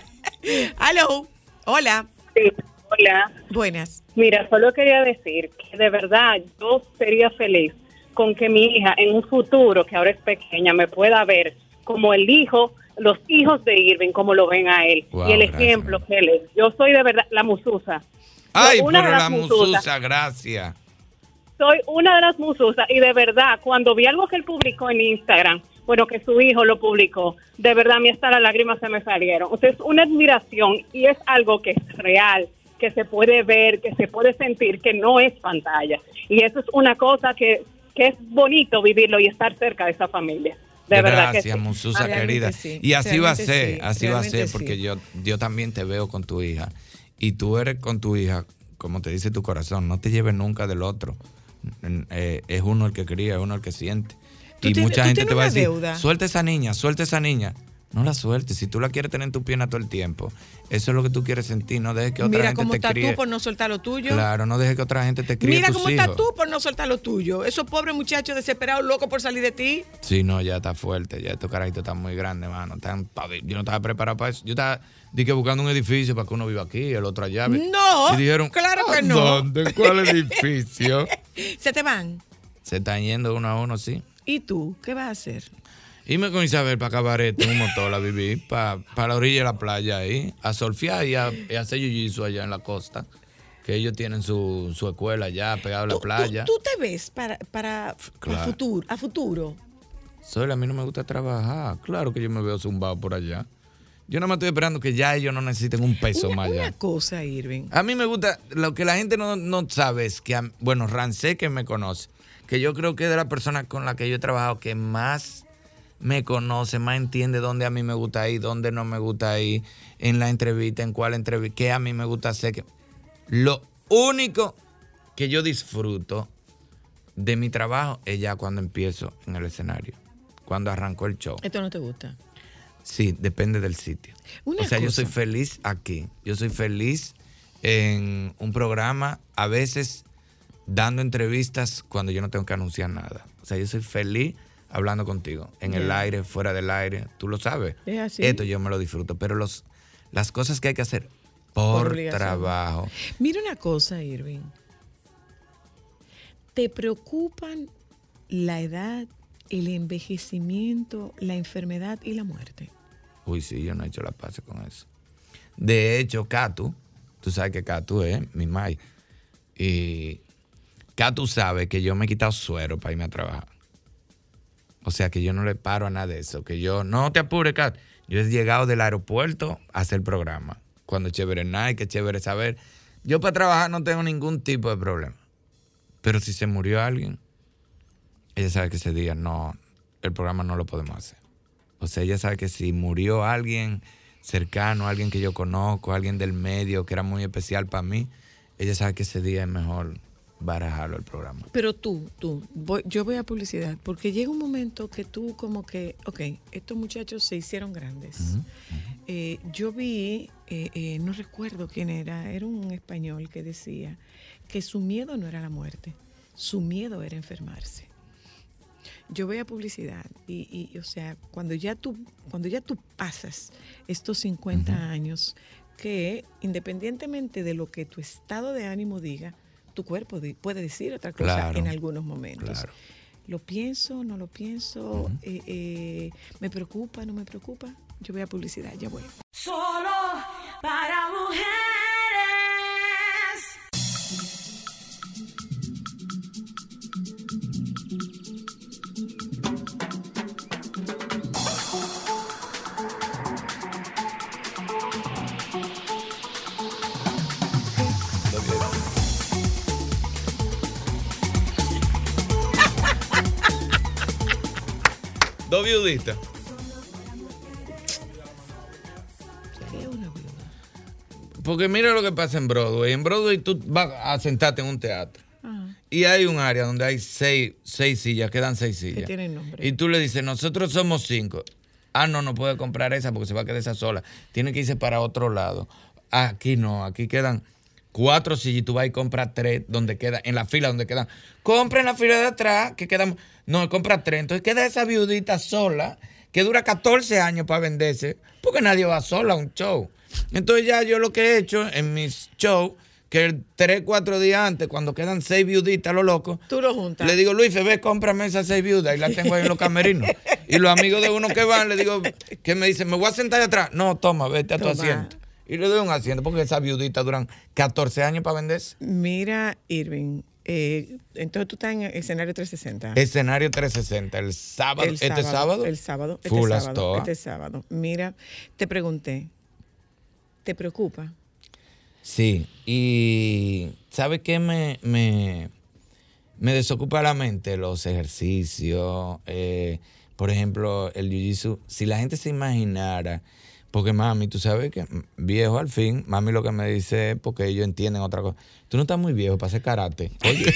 Aló, hola. Sí, hola. Buenas. Mira, solo quería decir que de verdad yo sería feliz con que mi hija en un futuro, que ahora es pequeña, me pueda ver como el hijo, los hijos de Irving, como lo ven a él. Wow, y el gracias. ejemplo que él es. Yo soy de verdad la mususa. Ay, pero de la mususa, gracias. Soy una de las mususas y de verdad, cuando vi algo que él publicó en Instagram, bueno, que su hijo lo publicó, de verdad a mí hasta las lágrimas se me salieron. O sea, es una admiración y es algo que es real, que se puede ver, que se puede sentir, que no es pantalla. Y eso es una cosa que, que es bonito vivirlo y estar cerca de esa familia. De verdad que Gracias, sí. Mususa Ah, querida. sí, Y así va a ser, sí, así va a ser, porque sí. yo, yo también te veo con tu hija. Y tú eres con tu hija, como te dice tu corazón, no te lleves nunca del otro. Eh, es uno el que cría, es uno el que siente. Y mucha gente te va a decir, deuda. suelta esa niña, suelta esa niña. No la sueltes. Si tú la quieres tener en tu pierna todo el tiempo, eso es lo que tú quieres sentir. No dejes que otra Mira gente cómo te estás críe. tú por no soltar lo tuyo. Claro, no dejes que otra gente te críe Mira tus cómo hijos. estás tú por no soltar lo tuyo. Esos pobres muchachos desesperados, locos por salir de ti. Sí, no, ya está fuerte. Ya estos carajitos están muy grandes, mano. Están yo no estaba preparado para eso. Yo estaba dije, buscando un edificio para que uno viva aquí, el otro allá. No, Y dijeron, claro que "¿A no". ¿Dónde? ¿Cuál edificio? Se te van. Se están yendo uno a uno, sí. ¿Y tú? ¿Qué vas a hacer? Irme con Isabel para Cabaret en un motor a vivir, para la orilla de la playa ahí, a surfear y a, y a hacer jiu allá en la costa. Que ellos tienen su, su escuela allá, pegado a la playa. ¿Tú te ves para, para, para Claro. futuro, a futuro? Soy, a mí no me gusta trabajar. Claro que yo me veo zumbado por allá. Yo no me estoy esperando que ya ellos no necesiten un peso Una, más allá. una cosa, Irving. A mí me gusta, lo que la gente no, no sabe es que, bueno, Rancé que me conoce, que yo creo que es de la persona con la que yo he trabajado que más me conoce, más entiende dónde a mí me gusta ir, dónde no me gusta ir, en la entrevista, en cuál entrevista, qué a mí me gusta hacer. Lo único que yo disfruto de mi trabajo es ya cuando empiezo en el escenario, cuando arrancó el show. Esto no te gusta. Sí, depende del sitio. Una o sea, yo soy feliz aquí. Yo soy feliz en un programa, a veces dando entrevistas cuando yo no tengo que anunciar nada. O sea, yo soy feliz hablando contigo, en el aire, fuera del aire. Tú lo sabes. Es así. Esto yo me lo disfruto. Pero los, las cosas que hay que hacer Por trabajo. Mira una cosa, Irving. ¿Te preocupan la edad, el envejecimiento, la enfermedad y la muerte? Uy, sí, yo no he hecho la paz con eso. De hecho, Catu, tú sabes que Catu es mi mai. Y Catu sabe que yo me he quitado suero para irme a trabajar. O sea, que yo no le paro a nada de eso. Que yo, no te apures, Catu. Yo he llegado del aeropuerto a hacer el programa. Cuando chévere nada, que chévere saber. Yo para trabajar no tengo ningún tipo de problema. Pero si se murió alguien, ella sabe que ese día no, el programa no lo podemos hacer. O sea, ella sabe que si murió alguien cercano, alguien que yo conozco, alguien del medio que era muy especial para mí, ella sabe que ese día es mejor barajarlo el programa. Pero tú, tú, voy- yo voy a publicidad, porque llega un momento que tú como que, ok, estos muchachos se hicieron grandes. Eh, yo vi, eh, eh, no recuerdo quién era, era un español que decía que su miedo no era la muerte, su miedo era enfermarse. Yo voy a publicidad y, y, o sea, cuando ya tú, cuando ya tú pasas estos 50 años, que independientemente de lo que tu estado de ánimo diga, tu cuerpo puede decir otra cosa Claro, en algunos momentos. claro. Lo pienso, no lo pienso, eh, eh, me preocupa, no me preocupa. Yo voy a publicidad, ya voy. Solo para mujeres. Dos viuditas. Porque mira lo que pasa en Broadway. En Broadway tú vas a sentarte en un teatro. Ajá. Y hay un área donde hay seis, seis sillas, quedan seis sillas. nombre. Y tú le dices, nosotros somos cinco. Ah, no, no puede comprar esa porque se va a quedar esa sola. Tiene que irse para otro lado. Aquí no, aquí quedan cuatro sillas y tú vas y compras tres donde queda, en la fila donde quedan. Compra en la fila de atrás, que quedan. No, compra tres. Entonces queda esa viudita sola que dura 14 años para venderse, porque nadie va sola a un show. Entonces ya yo lo que he hecho en mis shows, que tres, cuatro días antes, cuando quedan seis viuditas, lo loco, Tú lo juntas. le digo, Luis, ve, cómprame esas seis viudas y las tengo ahí en los camerinos. y los amigos de uno que van, le digo, que me dicen, me voy a sentar atrás. No, toma, vete a tu asiento. Y le doy un asiento porque esas viuditas duran 14 años para venderse. Mira, Irving, eh, entonces tú estás en escenario 360. Escenario 360, el sábado, El este sábado. El sábado. Este Full sábado. Este sábado. Mira, te pregunté, ¿te preocupa? Sí, y ¿sabe qué me, me, me desocupa la mente? Los ejercicios, eh, por ejemplo, el jiu-jitsu. Si la gente se imaginara, porque mami, tú sabes que mm, viejo al fin, mami lo que me dice es porque ellos entienden otra cosa. Tú no estás muy viejo para hacer karate. Oye,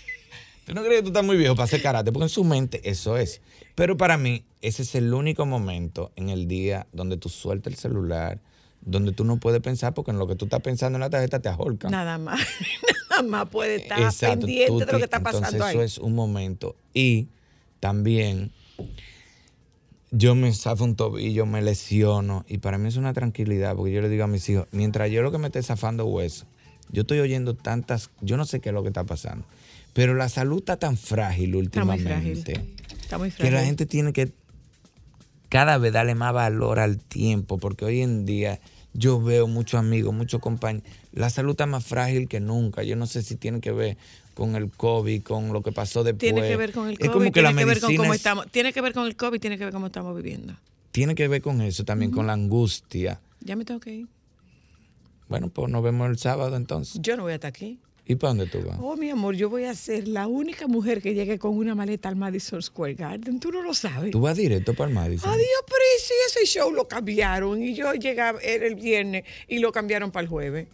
tú no crees que tú estás muy viejo para hacer karate, porque en su mente eso es. Pero para mí, ese es el único momento en el día donde tú sueltas el celular, donde tú no puedes pensar, porque en lo que tú estás pensando en la tarjeta te ahorcan. Nada más. Nada más puede estar Exacto, pendiente de lo que está pasando entonces ahí. eso es un momento. Y también yo me zafo un tobillo, me lesiono. Y para mí es una tranquilidad, porque yo le digo a mis hijos, mientras yo lo que me esté zafando hueso, yo estoy oyendo tantas, yo no sé qué es lo que está pasando. Pero la salud está tan frágil Está muy últimamente frágil. Está muy que frágil. la gente tiene que cada vez darle más valor al tiempo, porque hoy en día yo veo muchos amigos, muchos compañeros, la salud está más frágil que nunca. Yo no sé si tiene que ver con el COVID, con lo que pasó después. Tiene que ver con el Es COVID, como que tiene la que ver con cómo es- estamos, tiene que ver con el COVID, tiene que ver cómo estamos viviendo. tiene que ver con eso también, con la angustia. Ya me tengo que ir. Bueno, pues nos vemos el sábado entonces. Yo no voy hasta aquí. ¿Y para dónde tú vas? Oh, mi amor, yo voy a ser la única mujer que llegue con una maleta al Madison Square Garden. Tú no lo sabes. Tú vas directo para el Madison. Adiós, pero ¿y si ese show lo cambiaron y yo llegaba el viernes y lo cambiaron para el jueves.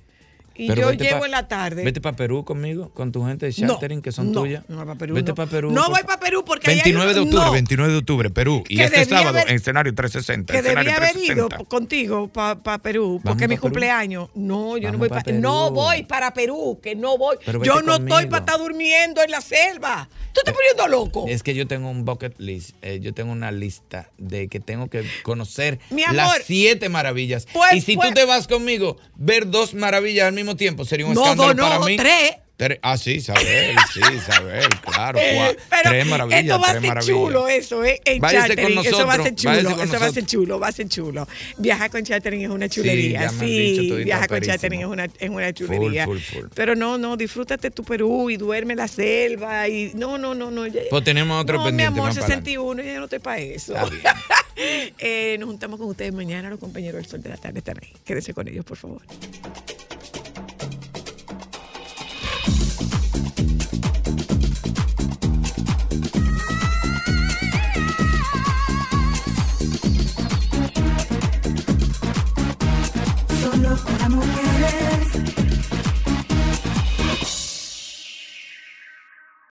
Y Pero yo llego pa- en la tarde. Vete para Perú conmigo, con tu gente de No, chartering que son no, tuyas. no pa' Perú, Vete no. para Perú. No voy para Perú porque ahí hay 29 de octubre, no. 29 de octubre, Perú. Y este sábado haber- en escenario 360. que debía haber 360. ido contigo para Perú, Vamos porque es mi pa' Perú. cumpleaños. No, yo no voy pa' para Perú. No voy para Perú, que no voy. Yo no estoy para estar durmiendo en la selva. Tú estás poniendo loco. Es que yo tengo un bucket list, eh, yo tengo una lista de que tengo que conocer amor. las siete maravillas. Pues, y si pues. tú te vas conmigo, ver dos maravillas al mismo tiempo sería un No, escándalo no, para mí. tres. Tres- Ah, sí, saber, sí, saber, claro. cua- Pero tres maravillas, esto va a ser chulo, eso, ¿eh? En Váyase con chartering. Eso va a ser nosotros, chulo. Eso va a ser nosotros. chulo, va a ser chulo. Viajar con chartering es una chulería. Sí, viajar con chartering es una, es una chulería. full, full. Pero no, no, disfrútate tu Perú y duerme en la selva. y No, no, no, no. ya- Pues tenemos otro no, pendiente mi amor, más para adelante. 61, ya no estoy para eso. Eh, nos juntamos con ustedes mañana, los compañeros del Sol de la Tarde están ahí. Quédense con ellos, por favor. どっち?